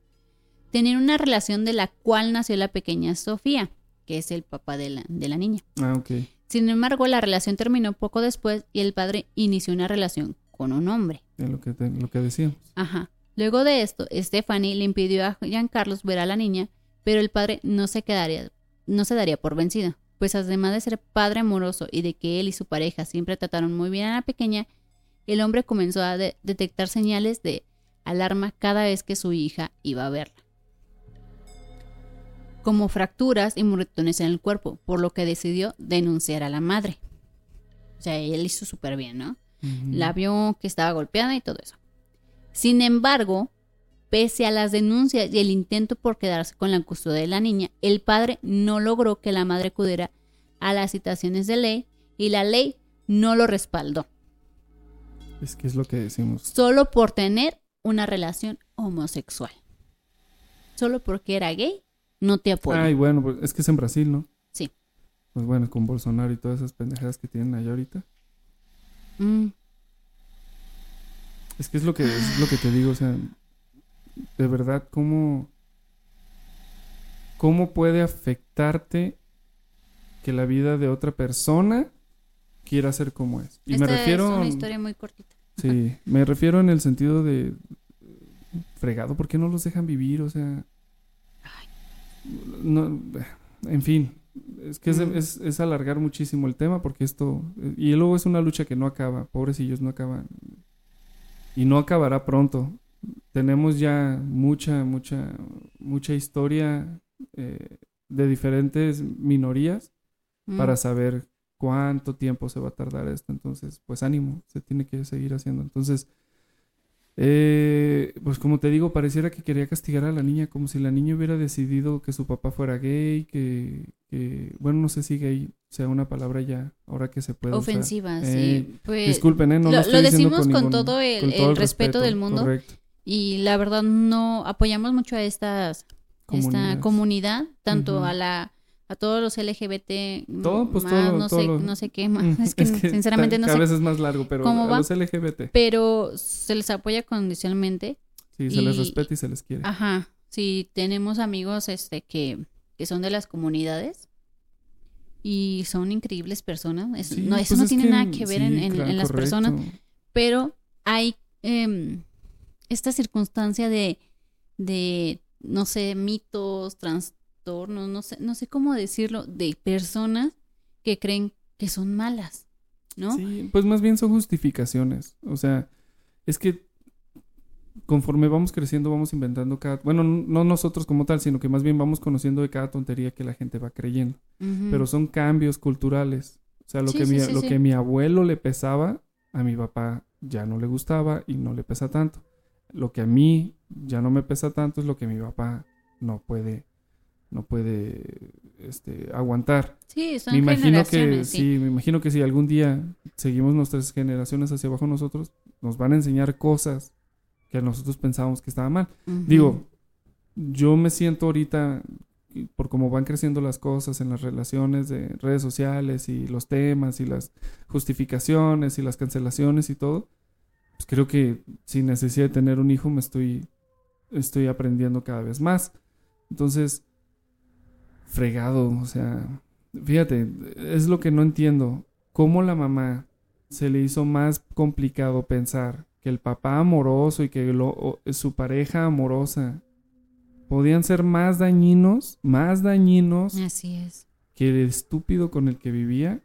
tenían una relación de la cual nació la pequeña Sofía, que es el papá de la, de la niña. Ah, ok. Sin embargo, la relación terminó poco después y el padre inició una relación con un hombre. Es lo que, te- lo que decíamos. Ajá. Luego de esto, Stephanie le impidió a Giancarlos ver a la niña, pero el padre no se quedaría, no se daría por vencido, pues además de ser padre amoroso y de que él y su pareja siempre trataron muy bien a la pequeña, el hombre comenzó a de- detectar señales de alarma cada vez que su hija iba a verla. Como fracturas y moretones en el cuerpo, por lo que decidió denunciar a la madre. O sea, él hizo súper bien, ¿no? La vio que estaba golpeada y todo eso. Sin embargo, pese a las denuncias y el intento por quedarse con la custodia de la niña, el padre no logró que la madre acudiera a las citaciones de ley y la ley no lo respaldó, Es que es lo que decimos. solo por tener una relación homosexual. Solo porque era gay, no te apoyo. Ay, bueno, pues es que es en Brasil, ¿no? Sí. Pues bueno, con Bolsonaro y todas esas pendejadas que tienen allá ahorita. Mm, Es que es lo que, es lo que te digo, o sea, de verdad, ¿cómo, cómo puede afectarte que la vida de otra persona quiera ser como es? Y me esta refiero, es una historia muy cortita. sí, me refiero en el sentido de fregado, ¿por qué no los dejan vivir? O sea, no, en fin, es que es, Mm. es- es alargar muchísimo el tema porque esto, y luego es una lucha que no acaba, pobrecillos, no acaban, y no acabará pronto. Tenemos ya mucha, mucha, mucha historia eh, de diferentes minorías Mm. para saber cuánto tiempo se va a tardar esto. Entonces, pues ánimo, se tiene que seguir haciendo. Entonces, eh, pues como te digo, pareciera que quería castigar a la niña, como si la niña hubiera decidido que su papá fuera gay, que, que bueno, no sé si gay sea una palabra ya, ahora que se puede usar. Ofensiva, Eh, sí. Pues, Disculpen, ¿eh? No lo, lo diciendo decimos con, ningún- todo el, con todo el respeto, del mundo Correcto. y la verdad no apoyamos mucho a estas esta comunidad tanto a la a todos los LGBT Todo, pues, más todo- no todo sé lo- no sé qué más Mm, es que, sinceramente no sé vez es más largo, pero cómo a va. los LGBT pero se les apoya condicionalmente sí, se les respeta y se les quiere. ajá sí tenemos amigos este que que son de las comunidades y son increíbles personas Es- Sí, no eso pues no es tiene que- nada que ver en, sí, en- claro, en las correcto. personas pero hay em, esta circunstancia de, de, no sé, mitos, trastornos, no sé, no sé cómo decirlo, de personas que creen que son malas, ¿no? Sí, pues más bien son justificaciones. O sea, es que conforme vamos creciendo, vamos inventando cada. Bueno, no nosotros como tal, sino que más bien vamos conociendo de cada tontería que la gente va creyendo. Pero son cambios culturales. O sea, lo, Sí, que, sí, mi, sí, lo que mi abuelo le pesaba, a mi papá ya no le gustaba y no le pesa tanto. Lo que a mí ya no me pesa tanto es lo que mi papá no puede no puede este, aguantar. sí, son Me imagino que sí. sí. me imagino que si algún día seguimos nuestras generaciones hacia abajo nosotros, nos van a enseñar cosas que nosotros pensábamos que estaba mal. Digo, yo me siento ahorita por cómo van creciendo las cosas en las relaciones de redes sociales y los temas y las justificaciones y las cancelaciones y todo, pues creo que sin necesidad de tener un hijo me estoy estoy aprendiendo cada vez más. Entonces, fregado, o sea, fíjate, es lo que no entiendo. ¿Cómo la mamá se le hizo más complicado pensar que el papá amoroso y que lo- o- su pareja amorosa podían ser más dañinos, más dañinos Así es. que el estúpido con el que vivía,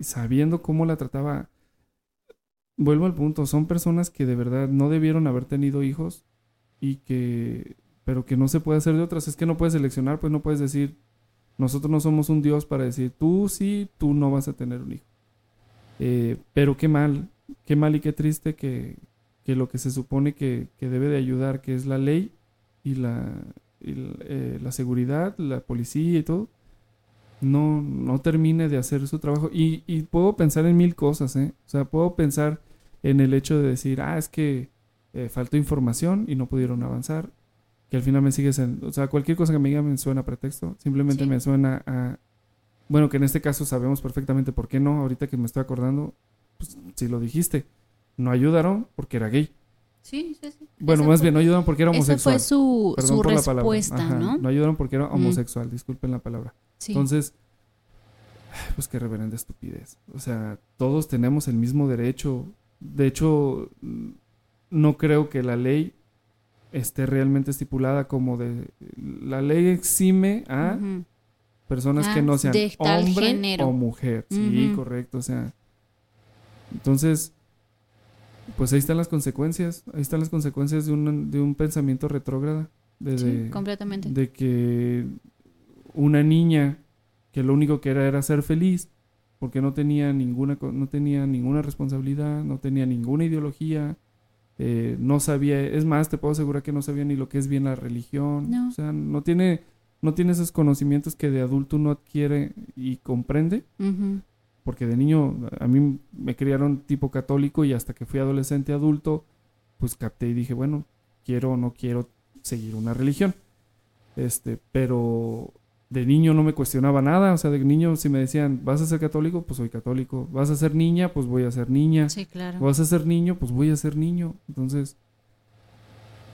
sabiendo cómo la trataba. Vuelvo al punto, son personas que de verdad no debieron haber tenido hijos y que, pero que no se puede hacer de otras. Es que no puedes seleccionar, pues no puedes decir, nosotros no somos un Dios para decir, tú sí, tú no vas a tener un hijo. Eh, pero qué mal, qué mal y qué triste que, que lo que se supone que, que debe de ayudar, que es la ley y la, eh, la seguridad, la policía y todo, no, no termine de hacer su trabajo. Y, y puedo pensar en mil cosas, ¿eh? O sea, puedo pensar en el hecho de decir, ah, es que eh, faltó información y no pudieron avanzar. Que al final me sigues en... O sea, cualquier cosa que me diga me suena a pretexto. Simplemente Sí. me suena a... Bueno, que en este caso sabemos perfectamente por qué no. Ahorita que me estoy acordando, pues si lo dijiste. No ayudaron porque era gay. Sí, sí, sí. Bueno, Esa más fue- bien, no ayudaron porque era Esa homosexual. fue su, Perdón su por la palabra. respuesta, Ajá, ¿no? No ayudaron porque era Mm. homosexual, disculpen la palabra. Sí. Entonces, pues qué reverenda estupidez. O sea, todos tenemos el mismo derecho. De hecho, no creo que la ley esté realmente estipulada como de... La ley exime a personas Ah, que no sean de tal hombre género. o mujer. Sí, correcto. O sea, entonces, pues ahí están las consecuencias. Ahí están las consecuencias de un, de un pensamiento retrógrada. De, Sí, completamente. de que una niña que lo único que era era ser feliz porque no tenía ninguna no tenía ninguna responsabilidad no tenía ninguna ideología eh, no sabía es más te puedo asegurar que no sabía ni lo que es bien la religión. No. o sea no tiene no tiene esos conocimientos que de adulto uno adquiere y comprende. Porque de niño a mí me criaron tipo católico y hasta que fui adolescente adulto pues capté y dije bueno quiero o no quiero seguir una religión este pero de niño no me cuestionaba nada o sea de niño si me decían vas a ser católico pues soy católico vas a ser niña pues voy a ser niña Sí, claro. vas a ser niño pues voy a ser niño entonces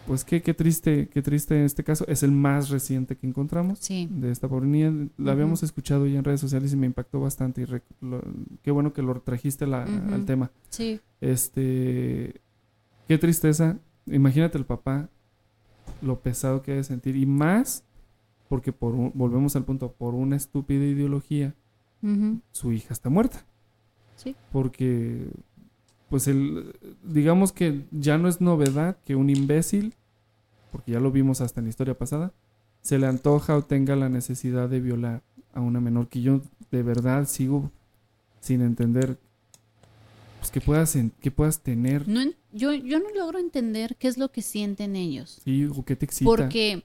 pues qué qué triste qué triste en este caso es el más reciente que encontramos Sí. de esta pobre niña. La habíamos escuchado ya en redes sociales y me impactó bastante. Y lo- qué bueno que lo trajiste la- al tema. Sí. Este, qué tristeza. Imagínate el papá, lo pesado que debe sentir. Y más, porque por un- volvemos al punto, por una estúpida ideología, su hija está muerta. Sí. Porque, pues, el, digamos que ya no es novedad que un imbécil, porque ya lo vimos hasta en la historia pasada, se le antoja o tenga la necesidad de violar a una menor que yo de verdad sigo sin entender pues que puedas en- que puedas tener No yo, yo no logro entender qué es lo que sienten ellos. sí o qué te excita Porque,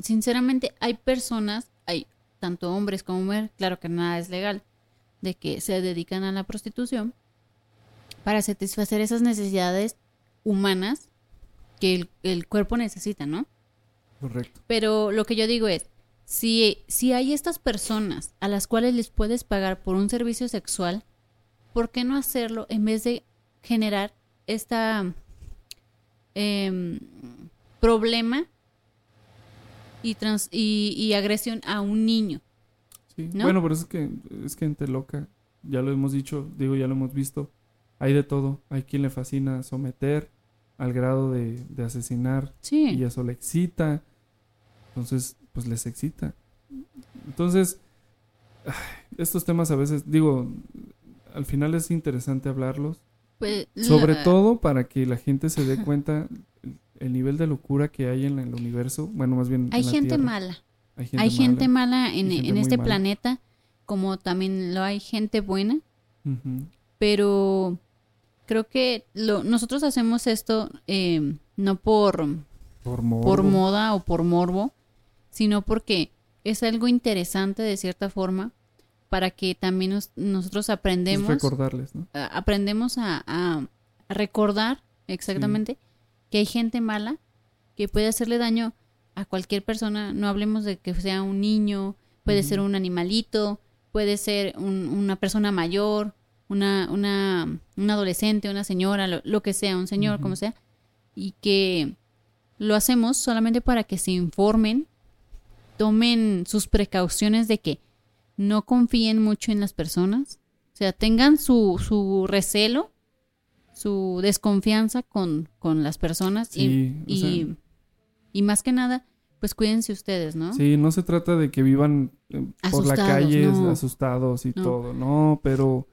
sinceramente, hay personas, hay tanto hombres como mujeres, claro que nada es legal, de que se dedican a la prostitución para satisfacer esas necesidades humanas que el, el cuerpo necesita, ¿no? correcto Pero lo que yo digo es, si, si hay estas personas a las cuales les puedes pagar por un servicio sexual, ¿por qué no hacerlo en vez de generar esta em, problema y, trans- y, y agresión a un niño? Sí. ¿No? Bueno, pero es que es gente loca. Ya lo hemos dicho, digo, ya lo hemos visto. Hay de todo. Hay quien le fascina someter al grado de, de asesinar Sí. y eso le excita. Entonces, pues les excita. Entonces, estos temas a veces, digo, al final es interesante hablarlos. Pues, Sobre la- todo para que la gente se dé cuenta el, el nivel de locura que hay en el universo. Bueno, más bien. en Hay gente mala. Hay gente Hay gente mala. en, gente este mala. planeta, como también lo hay gente buena. Pero creo que lo, nosotros hacemos esto eh, no por, Por moda o por morbo, sino porque es algo interesante de cierta forma para que también nos- nosotros Es aprendemos recordarles, ¿no? a- aprendemos a, a- a recordar exactamente que hay gente mala que puede hacerle daño a cualquier persona. No hablemos de que sea un niño, puede ser un animalito, puede ser un- una persona mayor, una, una, un adolescente, una señora, lo, lo que sea, un señor, como sea, y que lo hacemos solamente para que se informen, tomen sus precauciones de que no confíen mucho en las personas, o sea, tengan su, su recelo, su desconfianza con, con las personas y, Sí, y, sea, y más que nada, pues cuídense ustedes, ¿no? sí, no se trata de que vivan eh, por la calle no. asustados y No. todo, no, pero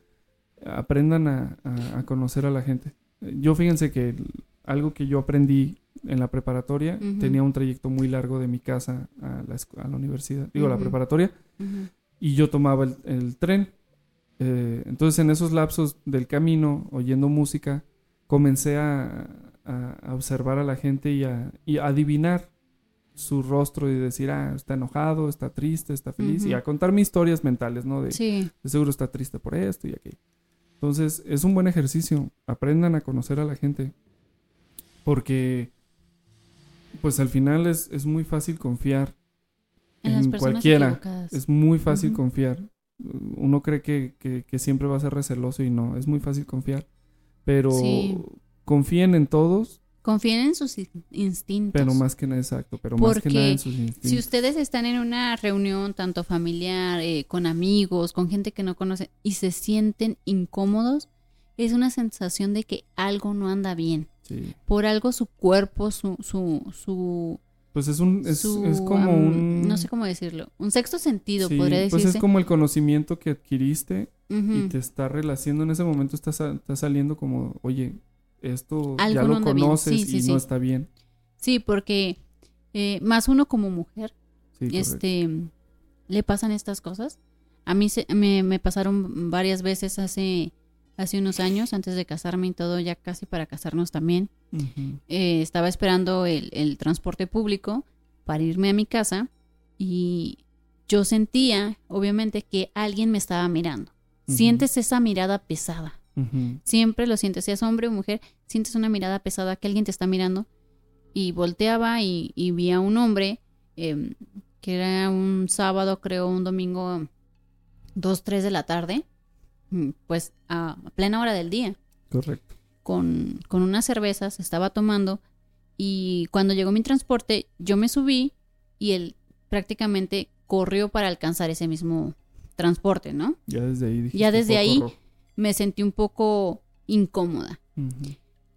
aprendan a, a- a conocer a la gente. Yo fíjense que algo que yo aprendí en la preparatoria tenía un trayecto muy largo de mi casa a la, a la universidad, digo, a la preparatoria, y yo tomaba el, el tren. Eh, entonces en esos lapsos del camino, oyendo música, comencé a, observar a la gente y a, y a adivinar su rostro y decir, ah, está enojado, está triste, está feliz, y a contarme historias mentales, ¿no? De, Sí, de seguro está triste por esto y aquello. Entonces, es un buen ejercicio. Aprendan a conocer a la gente. Porque, pues al final es, es muy fácil confiar. en las personas cualquiera. equivocadas. Es muy fácil confiar. Uno cree que, que- que siempre va a ser receloso y no, es muy fácil confiar. Pero Sí. confíen en todos, Confíen en sus in- instintos. pero más que nada, exacto, pero más que nada en sus instintos. Si ustedes están en una reunión tanto familiar, eh, con amigos, con gente que no conocen y se sienten incómodos, es una sensación de que algo no anda bien. Sí. Por algo su cuerpo, su, su, su, Pues es un, es, su, es como un... no sé cómo decirlo, un sexto sentido, sí, podría pues decirse. es como el conocimiento que adquiriste y te está relacionando en ese momento está, sa- está saliendo como oye esto ya lo conoces Sí, sí, y no está bien. Sí, porque eh, más uno como mujer, este, le pasan estas cosas. A mí se- me, me pasaron varias veces hace, hace unos años, antes de casarme y todo, ya casi para casarnos también. Eh, estaba esperando el, el transporte público para irme a mi casa y yo sentía, obviamente, que alguien me estaba mirando. Sientes esa mirada pesada. Siempre lo sientes, seas hombre o mujer, sientes una mirada pesada que alguien te está mirando. Y volteaba y, y vi a un hombre, eh, que era un sábado, creo, un domingo, dos, tres de la tarde, pues a plena hora del día, correcto con, con unas cervezas, estaba tomando. Y cuando llegó mi transporte, yo me subí y él prácticamente corrió para alcanzar ese mismo transporte, ¿no? ya desde ahí dijiste, Ya desde ahí- rojo. Me sentí un poco incómoda.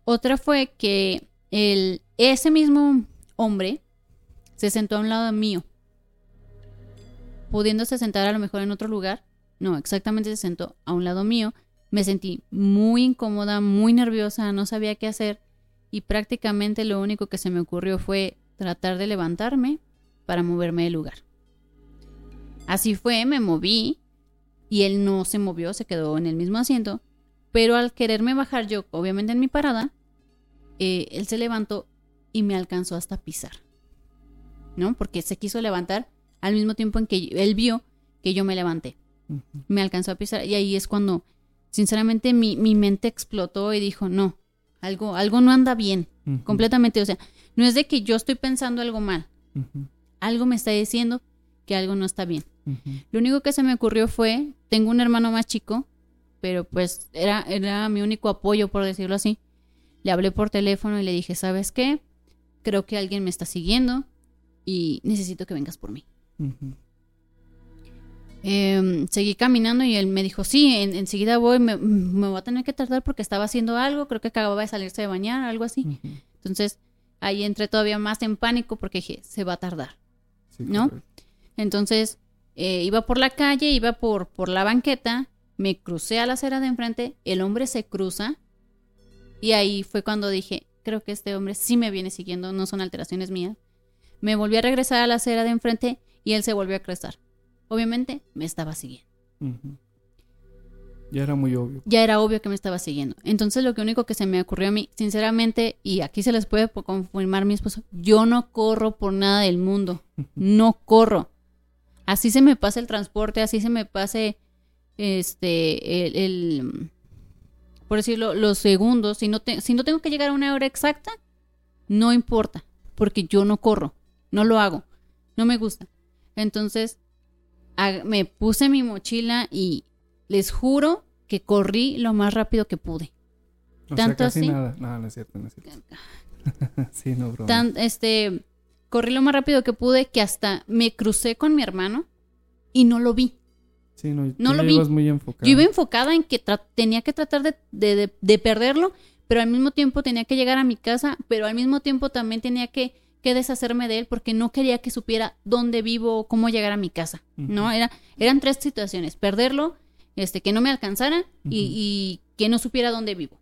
Otra fue que el, ese mismo hombre se sentó a un lado mío, pudiéndose sentar a lo mejor en otro lugar. No, exactamente se sentó a un lado mío. Me sentí muy incómoda, muy nerviosa, no sabía qué hacer y prácticamente lo único que se me ocurrió fue tratar de levantarme para moverme del lugar. Así fue, me moví y él no se movió, se quedó en el mismo asiento, pero al quererme bajar yo, obviamente en mi parada, eh, él se levantó y me alcanzó hasta pisar. ¿No? Porque se quiso levantar al mismo tiempo en que él vio que yo me levanté. Me alcanzó a pisar y ahí es cuando, sinceramente, mi, mi mente explotó y dijo, no, algo, algo no anda bien, completamente. O sea, no es de que yo estoy pensando algo mal, algo me está diciendo que algo no está bien. Lo único que se me ocurrió fue, tengo un hermano más chico, pero pues era, era mi único apoyo, por decirlo así. Le hablé por teléfono y le dije, ¿sabes qué? Creo que alguien me está siguiendo y necesito que vengas por mí. Em, seguí caminando y él me dijo, sí, en- enseguida voy, me, me voy a tener que tardar porque estaba haciendo algo, creo que acababa de salirse de bañar, algo así. Entonces ahí entré todavía más en pánico porque dije, se va a tardar. Sí, ¿No? correcto. Entonces, eh, iba por la calle, iba por, por la banqueta, me crucé a la acera de enfrente, el hombre se cruza y ahí fue cuando dije, creo que este hombre sí me viene siguiendo, no son alteraciones mías. Me volví a regresar a la acera de enfrente y él se volvió a cruzar. Obviamente me estaba siguiendo. Ya era muy obvio Ya era obvio que me estaba siguiendo. Entonces lo que único que se me ocurrió a mí, sinceramente, y aquí se les puede confirmar mi esposo, yo no corro por nada del mundo. No corro. Así se me pasa el transporte, así se me pase este el, el- por decirlo, los segundos. Si no, te- si no tengo que llegar a una hora exacta, no importa, porque yo no corro, no lo hago, no me gusta. Entonces, me puse mi mochila y les juro que corrí lo más rápido que pude. o tanto sea casi así. nada no no es cierto no es cierto <laughs> sí no broma Tan, este, corrí lo más rápido que pude que hasta me crucé con mi hermano y no lo vi. sí no, lo vi. muy enfocado Yo iba enfocada en que tenía que tratar de, de- de- de perderlo, pero al mismo tiempo tenía que llegar a mi casa, pero al mismo tiempo también tenía que, que deshacerme de él porque no quería que supiera dónde vivo o cómo llegar a mi casa. ¿no? Era, eran tres situaciones, perderlo, este, que no me alcanzara y, que no supiera dónde vivo.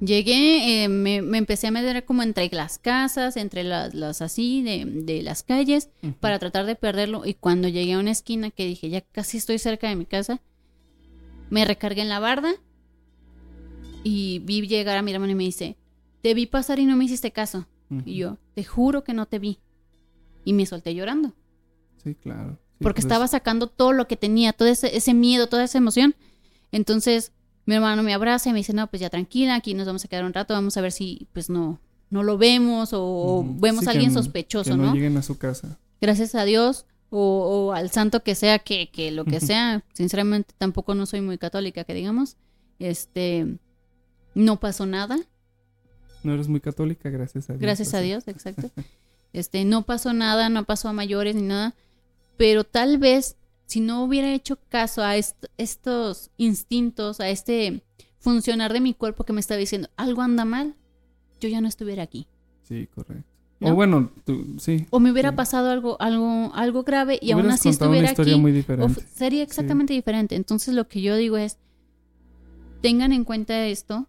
Llegué, eh, me, me empecé a meter como entre las casas, entre las, las así de, de las calles, para tratar de perderlo. Y cuando llegué a una esquina que dije, ya casi estoy cerca de mi casa, me recargué en la barda y vi llegar a mi hermano y me dice, te vi pasar y no me hiciste caso. Y yo, te juro que no te vi. Y me solté llorando. Sí, claro. Sí, porque pues, estaba sacando todo lo que tenía, todo ese, ese miedo, toda esa emoción. Entonces, mi hermano me abraza y me dice, no, pues ya tranquila, aquí nos vamos a quedar un rato, vamos a ver si, pues no, no lo vemos o, vemos Sí, a alguien sospechoso, que no, ¿no? lleguen a su casa. Gracias a Dios o, o al santo que sea, que, que lo que sea, sinceramente tampoco no soy muy católica, que digamos, este, no pasó nada, No eres muy católica, gracias a Dios. gracias a. Dios, exacto. <laughs> Este, no pasó nada, no pasó a mayores ni nada, pero tal vez si no hubiera hecho caso a est- estos instintos, a este funcionar de mi cuerpo que me está diciendo algo anda mal, yo ya no estuviera aquí. Sí, correcto. ¿No? O bueno, tú, sí. O me hubiera Sí. pasado algo, algo, algo grave y aún así contado una estuviera historia aquí. muy diferente. sería exactamente diferente. Entonces lo que yo digo es, tengan en cuenta esto.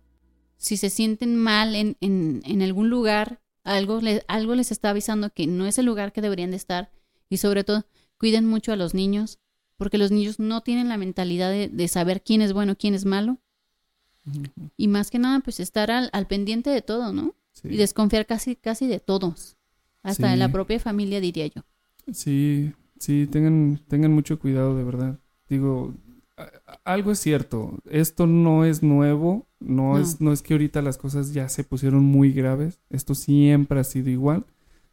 Si se sienten mal en, en, en algún lugar, algo, le- algo les está avisando que no es el lugar que deberían de estar. Y sobre todo, cuiden mucho a los niños, porque los niños no tienen la mentalidad de, de saber quién es bueno, quién es malo. Y más que nada, pues estar al, al pendiente de todo, ¿no? sí. Y desconfiar casi, casi de todos. Hasta de la propia familia, diría yo. Sí, sí, tengan, tengan mucho cuidado, de verdad. Digo, algo es cierto. Esto no es nuevo. No, No. Es, no es que ahorita las cosas ya se pusieron muy graves. Esto siempre ha sido igual.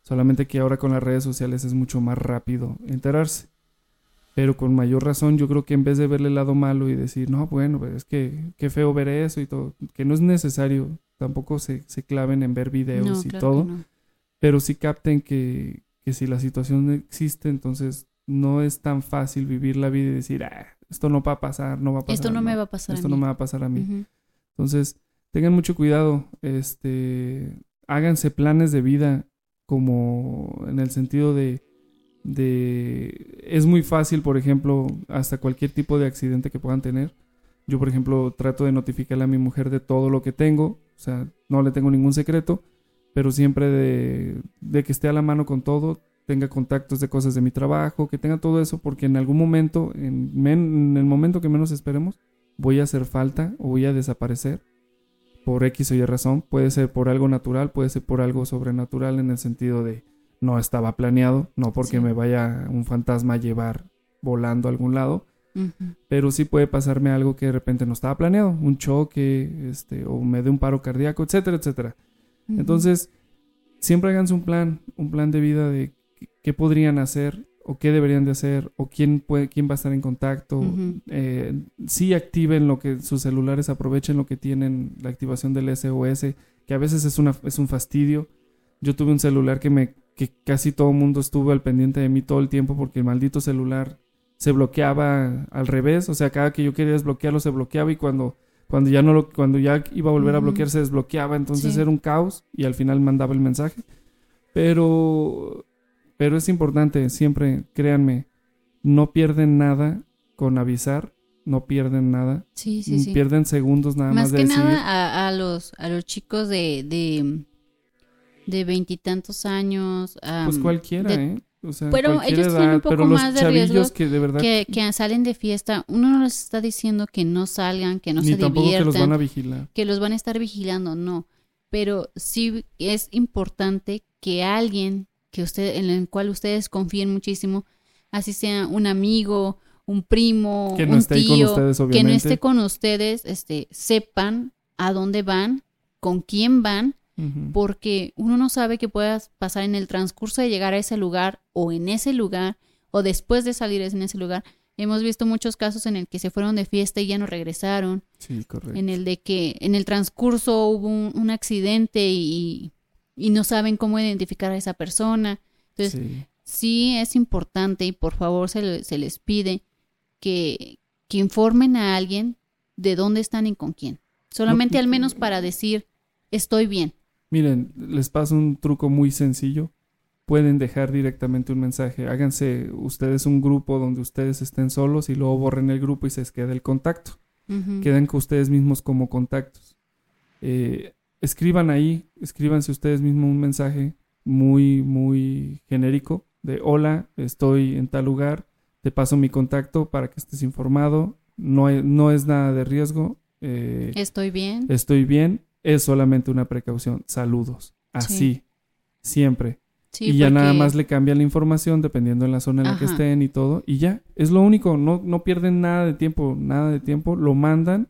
Solamente que ahora con las redes sociales es mucho más rápido enterarse. Pero con mayor razón, yo creo que en vez de verle el lado malo y decir, no, bueno, pues es que qué feo ver eso y todo, que no es necesario, tampoco se, se claven en ver videos No, y claro todo no. pero sí capten que, que si la situación existe, entonces no es tan fácil vivir la vida y decir, ah, esto no va a pasar, no va a pasar. Esto no, me va a pasar Esto a no mí. me va a pasar a mí. Entonces, tengan mucho cuidado, este, háganse planes de vida como en el sentido de, de, es muy fácil, por ejemplo, hasta cualquier tipo de accidente que puedan tener. Yo, por ejemplo, trato de notificarle a mi mujer de todo lo que tengo, o sea, no le tengo ningún secreto, pero siempre de, de que esté a la mano con todo, tenga contactos de cosas de mi trabajo, que tenga todo eso, porque en algún momento, en, men- en el momento que menos esperemos, voy a hacer falta o voy a desaparecer por X o Y razón. Puede ser por algo natural, puede ser por algo sobrenatural en el sentido de no estaba planeado, no porque Sí. me vaya un fantasma a llevar volando a algún lado, pero sí puede pasarme algo que de repente no estaba planeado, un choque, este, o me dé un paro cardíaco, etcétera, etcétera. Entonces, siempre háganse un plan, un plan de vida de qué podrían hacer o qué deberían de hacer o quién puede, quién va a estar en contacto. Eh, sí activen lo que sus celulares aprovechen lo que tienen la activación del SOS, que a veces es una es un fastidio. Yo tuve un celular que me que casi todo el mundo estuvo al pendiente de mí todo el tiempo porque el maldito celular se bloqueaba al revés, o sea, cada que yo quería desbloquearlo se bloqueaba y cuando cuando ya no lo cuando ya iba a volver a bloquear se desbloqueaba, entonces Sí. era un caos y al final mandaba el mensaje. Pero pero es importante, siempre créanme, no pierden nada con avisar, no pierden nada, Sí, sí, sí. pierden segundos nada más, Más de que nada a, a los a los chicos de de de veintitantos años. pues cualquiera, de- ¿eh? O sea, Pero ellos tienen un poco más de riesgo que de verdad que, que salen de fiesta, uno no les está diciendo que no salgan, que no ni se tampoco que los diviertan, van a vigilar. que los van a estar vigilando, no. Pero sí es importante que alguien que usted, en el cual ustedes confíen muchísimo, así sea un amigo, un primo, Que no un esté ahí con tío, ustedes, que no obviamente. esté con ustedes, este, sepan a dónde van, con quién van, porque uno no sabe qué pueda pasar en el transcurso de llegar a ese lugar o en ese lugar o después de salir en ese lugar. Hemos visto muchos casos en el que se fueron de fiesta y ya no regresaron, Sí, correcto. en el de que en el transcurso hubo un, un accidente y, y no saben cómo identificar a esa persona. Entonces, Sí. sí es importante y por favor se, le- se les pide que, que informen a alguien de dónde están y con quién. Solamente al menos para decir, estoy bien. Miren, les paso un truco muy sencillo. Pueden dejar directamente un mensaje. Háganse ustedes un grupo donde ustedes estén solos y luego borren el grupo y se les queda el contacto. Ujú. Quedan con ustedes mismos como contactos. Eh, escriban ahí, escríbanse ustedes mismos un mensaje muy, muy genérico de hola, estoy en tal lugar, te paso mi contacto para que estés informado. No, hay- no es nada de riesgo. eh, Estoy bien. estoy bien, es solamente una precaución. Saludos. Así. Sí. siempre. Sí, y ya nada más le cambian la información dependiendo de la zona en la que estén y todo. Y ya, es lo único, no, no pierden nada de tiempo, nada de tiempo, lo mandan.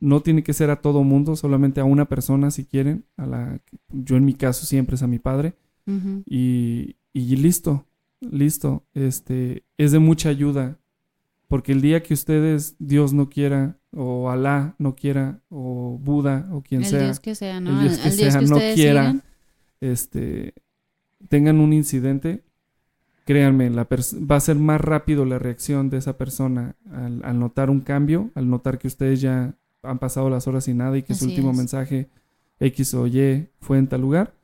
No tiene que ser a todo mundo, solamente a una persona si quieren. A la, yo en mi caso siempre es a mi padre. Y, y listo, listo. Este, es de mucha ayuda. Porque el día que ustedes, Dios no quiera, o Alá no quiera, o Buda, o quien el sea, Dios que sea, ¿no? el Dios que Dios sea, que no quiera. sigan. este, tengan un incidente, créanme, la va a ser más rápido la reacción de esa persona al, al notar un cambio, al notar que ustedes ya han pasado las horas sin nada y que su último es. mensaje X o Y fue en tal lugar,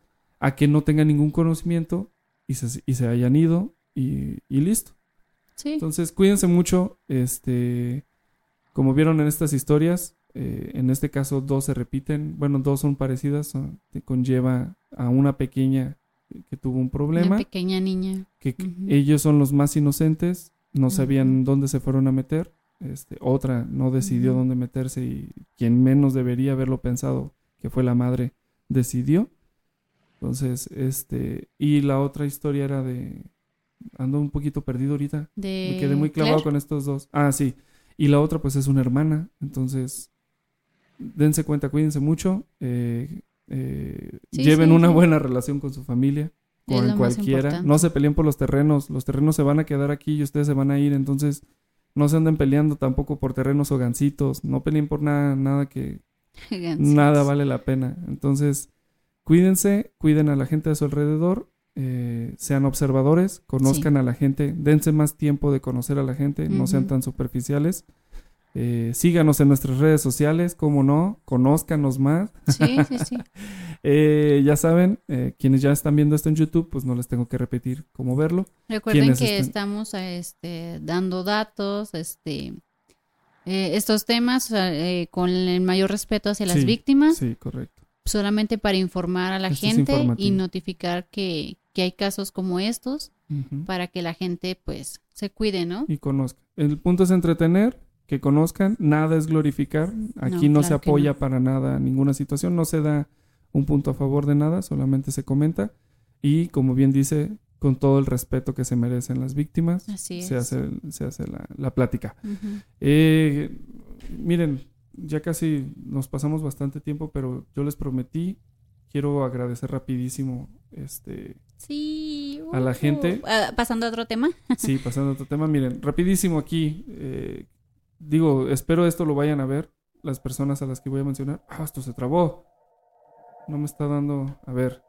a que no tengan ningún conocimiento y se, y se hayan ido y, y listo. Sí. Entonces, cuídense mucho. Este, como vieron en estas historias, eh, en este caso dos se repiten. Bueno, dos son parecidas. son- que conlleva a una pequeña que tuvo un problema. Una pequeña niña. Que ellos son los más inocentes. No sabían dónde se fueron a meter. Este, otra no decidió dónde meterse y quien menos debería haberlo pensado, que fue la madre, decidió. Entonces, este, y la otra historia era de, ando un poquito perdido ahorita. De Me quedé muy clavado Claire. con estos dos. Ah, sí. Y la otra, pues, es una hermana. Entonces, dense cuenta, cuídense mucho. eh, eh, Sí, lleven sí, una sí. buena relación con su familia, con cualquiera. No se peleen por los terrenos. Los terrenos se van a quedar aquí y ustedes se van a ir. Entonces, no se anden peleando tampoco por terrenos o gancitos. No peleen por nada, nada que <laughs> Gancitos. nada vale la pena. Entonces, cuídense, cuiden a la gente de su alrededor, eh, sean observadores, conozcan a la gente, dense más tiempo de conocer a la gente, no sean tan superficiales. Eh, síganos en nuestras redes sociales, como no, conózcanos más. Sí, sí, sí. <laughs> Eh, ya saben, eh, quienes ya están viendo esto en YouTube, pues no les tengo que repetir cómo verlo. Recuerden ¿Quiénes que estamos este, dando datos, este, eh, estos temas eh, con el mayor respeto hacia las Sí, víctimas, Sí, correcto. solamente para informar a la Esto gente y notificar que, que hay casos como estos para que la gente pues se cuide, ¿no? y conozcan. El punto es entretener, que conozcan, nada es glorificar. Aquí no, No, se claro apoya no. para nada ninguna situación, no se da un punto a favor de nada, solamente se comenta y como bien dice, con todo el respeto que se merecen las víctimas, Así se hace, se hace la, la plática. Eh, miren, ya casi nos pasamos bastante tiempo, pero yo les prometí, quiero agradecer rapidísimo, este, Sí. A la gente. ah, Pasando a otro tema. Sí, pasando a otro tema, miren, rapidísimo aquí. eh, digo, espero esto lo vayan a ver las personas a las que voy a mencionar. Ah, esto se trabó. No me está dando. A ver.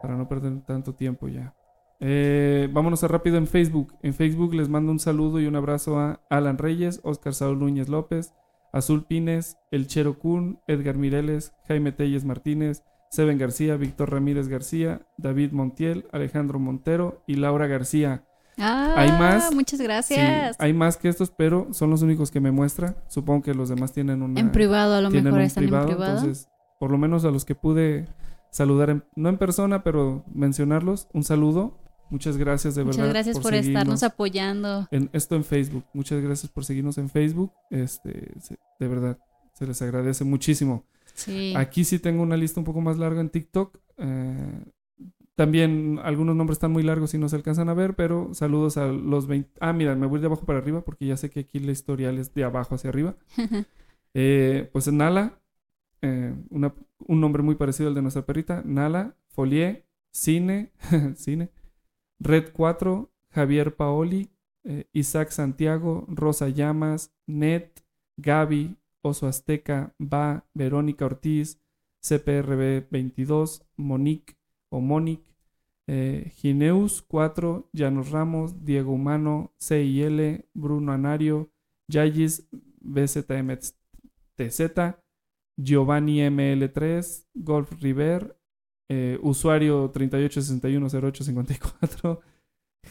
Para no perder tanto tiempo ya. Eh, vámonos a rápido en Facebook. En Facebook les mando un saludo y un abrazo a Alan Reyes, Oscar Saúl Núñez López, Azul Pines, El Chero Kun, Edgar Mireles, Jaime Telles Martínez, Seven García, Víctor Ramírez García, David Montiel, Alejandro Montero y Laura García. Ah, Hay más. Muchas Sí, gracias. hay más que estos, pero son los únicos que me muestra. Supongo que los demás tienen una. En privado, a lo mejor un están privado, en privado. Entonces, por lo menos a los que pude saludar, en- no en persona, pero mencionarlos, un saludo. Muchas gracias de Muchas verdad. gracias por, estarnos apoyando. En, esto en Facebook. Muchas gracias por seguirnos en Facebook. Este, de verdad, se les agradece muchísimo. Sí. Aquí sí tengo una lista un poco más larga en TikTok. eh, también algunos nombres están muy largos y no se alcanzan a ver, pero saludos a los 20. Ah, mira, me voy de abajo para arriba porque ya sé que aquí la historial es de abajo hacia arriba. <laughs> Eh, pues Nala, eh, una- un nombre muy parecido al de nuestra perrita. Nala, Folie, Cine, <laughs> Cine, Red 4, Javier Paoli, eh, Isaac Santiago, Rosa Llamas, Net, Gaby, Oso Azteca, Va, Verónica Ortiz, CPRB 22, Monique o Monique, eh, Gineus 4, Llanos Ramos, Diego Humano, CIL, Bruno Anario, Yayis, BZMTZ, Giovanni ML3, Golf River, eh, usuario 38610854,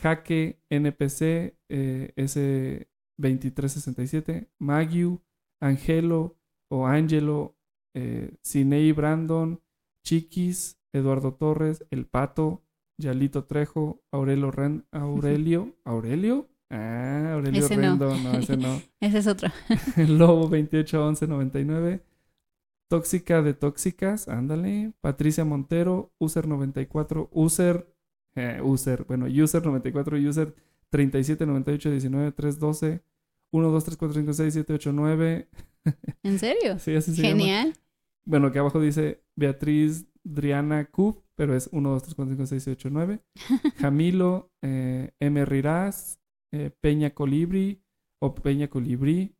Jaque NPC eh, S2367, Magiu, Angelo o Angelo, eh, Cinei Brandon, Chiquis, Eduardo Torres, El Pato, Yalito Trejo, Aurelio Ren- Aurelio, <laughs> ¿Aurelio? Ah, Aurelio Ese. Rendo, no, ese no. <laughs> Ese es otro. <laughs> Lobo 281199, Tóxica de Tóxicas, ándale. Patricia Montero, User94, User, eh, User, bueno, User94, User 37, 98, 19, 312, 1, 2, 3, 4, 5, 6, 7, 8, 9. ¿En serio? Sí, así se llama. Genial. Bueno, aquí abajo dice Beatriz Driana Cub, pero es 1, 2, 3, 4, 5, 6, 7, 8, 9. Jamilo, eh, M. Rirás, eh, Peña Colibri o Peña Colibrí,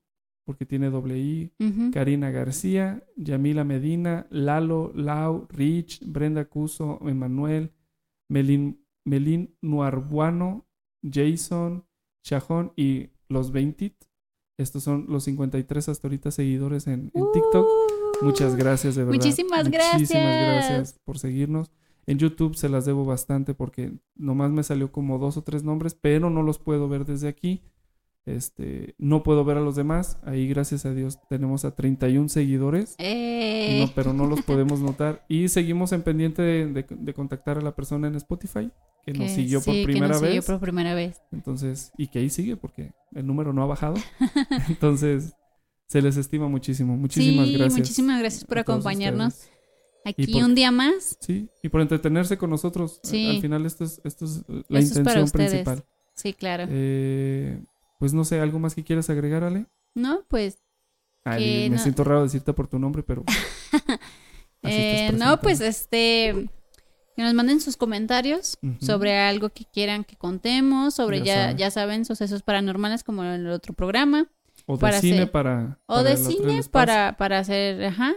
porque tiene doble I. Ujú. Karina García, Yamila Medina, Lalo, Lau, Rich, Brenda Cuso, Emanuel, Melín, Melín Nuarbuano, Jason, Chajón y los 20. Estos son los 53 hasta ahorita seguidores en, en TikTok. Uh. Muchas gracias, de verdad. Muchísimas Muchísimas gracias. gracias por seguirnos. En YouTube se las debo bastante porque nomás me salió como dos o tres nombres, pero no los puedo ver desde aquí. Este, no puedo ver a los demás. Ahí, gracias a Dios, tenemos a 31 seguidores. Eh, No, pero no los podemos <laughs> notar. Y seguimos en pendiente de, de- de contactar a la persona en Spotify que nos siguió por sí, que primera nos siguió vez. por primera vez. Entonces, y que ahí sigue porque el número no ha bajado. <laughs> Entonces, se les estima muchísimo. Muchísimas sí, gracias. muchísimas gracias por acompañarnos ustedes. aquí por- un día más. Sí, y por entretenerse con nosotros. Sí. Al final, esto es, esto es la Esto es para intención principal. Sí, claro. Eh, pues no sé, ¿algo más que quieras agregar, Ale? No, pues, Que me no- siento raro decirte por tu nombre, pero. <laughs> eh, no, pues este, que nos manden sus comentarios sobre algo que quieran que contemos, sobre Ya ya, saben. ya saben, sucesos paranormales como en el otro programa, O de para cine hacer- para. o para de cine para, para hacer, ajá.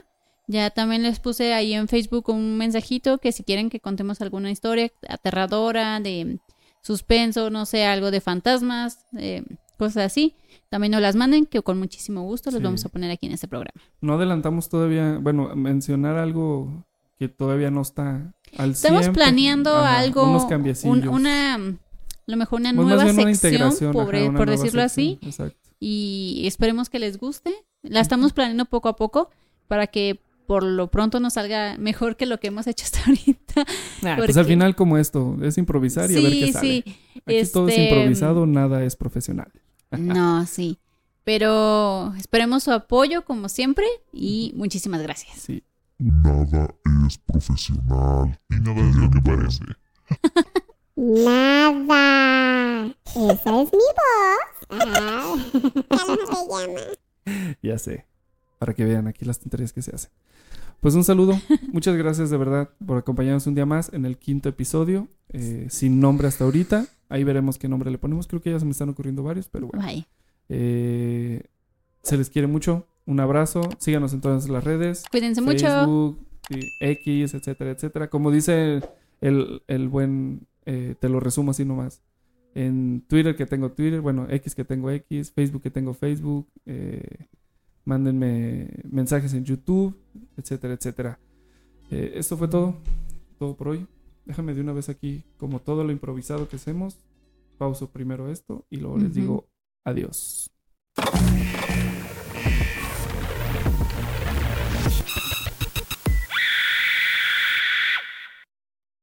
Ya también les puse ahí en Facebook un mensajito que si quieren que contemos alguna historia aterradora, de suspenso, no sé, algo de fantasmas, eh, cosas así, también nos las manden, que con muchísimo gusto los Sí. vamos a poner aquí en este programa. No adelantamos todavía. Bueno, mencionar algo que todavía no está al Estamos 100, planeando ajá, algo, Unos un- una, a lo mejor una Pues nueva una sección, integración, por, ajá, una por decirlo sección, así, Exacto. y esperemos que les guste. La estamos planeando poco a poco para que por lo pronto nos salga mejor que lo que hemos hecho hasta <laughs> ahorita. Nah, Porque- Pues al final, como esto, es improvisar y a ver qué sale. sí. Aquí todo es este, improvisado, nada es profesional. No, sí. Pero esperemos su apoyo como siempre y muchísimas gracias. Sí. Nada es profesional. Y nada es lo que parece. Nada. Esa es mi voz. ¿Cómo <laughs> se llama? Ya sé. Para que vean aquí las tonterías que se hacen. Pues un saludo. <laughs> Muchas gracias de verdad por acompañarnos un día más en el quinto episodio. eh, sin nombre hasta ahorita. Ahí veremos qué nombre le ponemos. Creo que ya se me están ocurriendo varios, pero bueno. Eh, se les quiere mucho. Un abrazo. Síganos en todas las redes. Cuídense mucho. Facebook, sí, X, etcétera, etcétera. Como dice el, el buen, eh, te lo resumo así nomás. En Twitter que tengo Twitter, bueno, X que tengo X, Facebook que tengo Facebook, eh, mándenme mensajes en YouTube, etcétera, etcétera. Eh, esto fue todo, todo por hoy. Déjame de una vez aquí, como todo lo improvisado que hacemos, pauso primero esto y luego les digo adiós.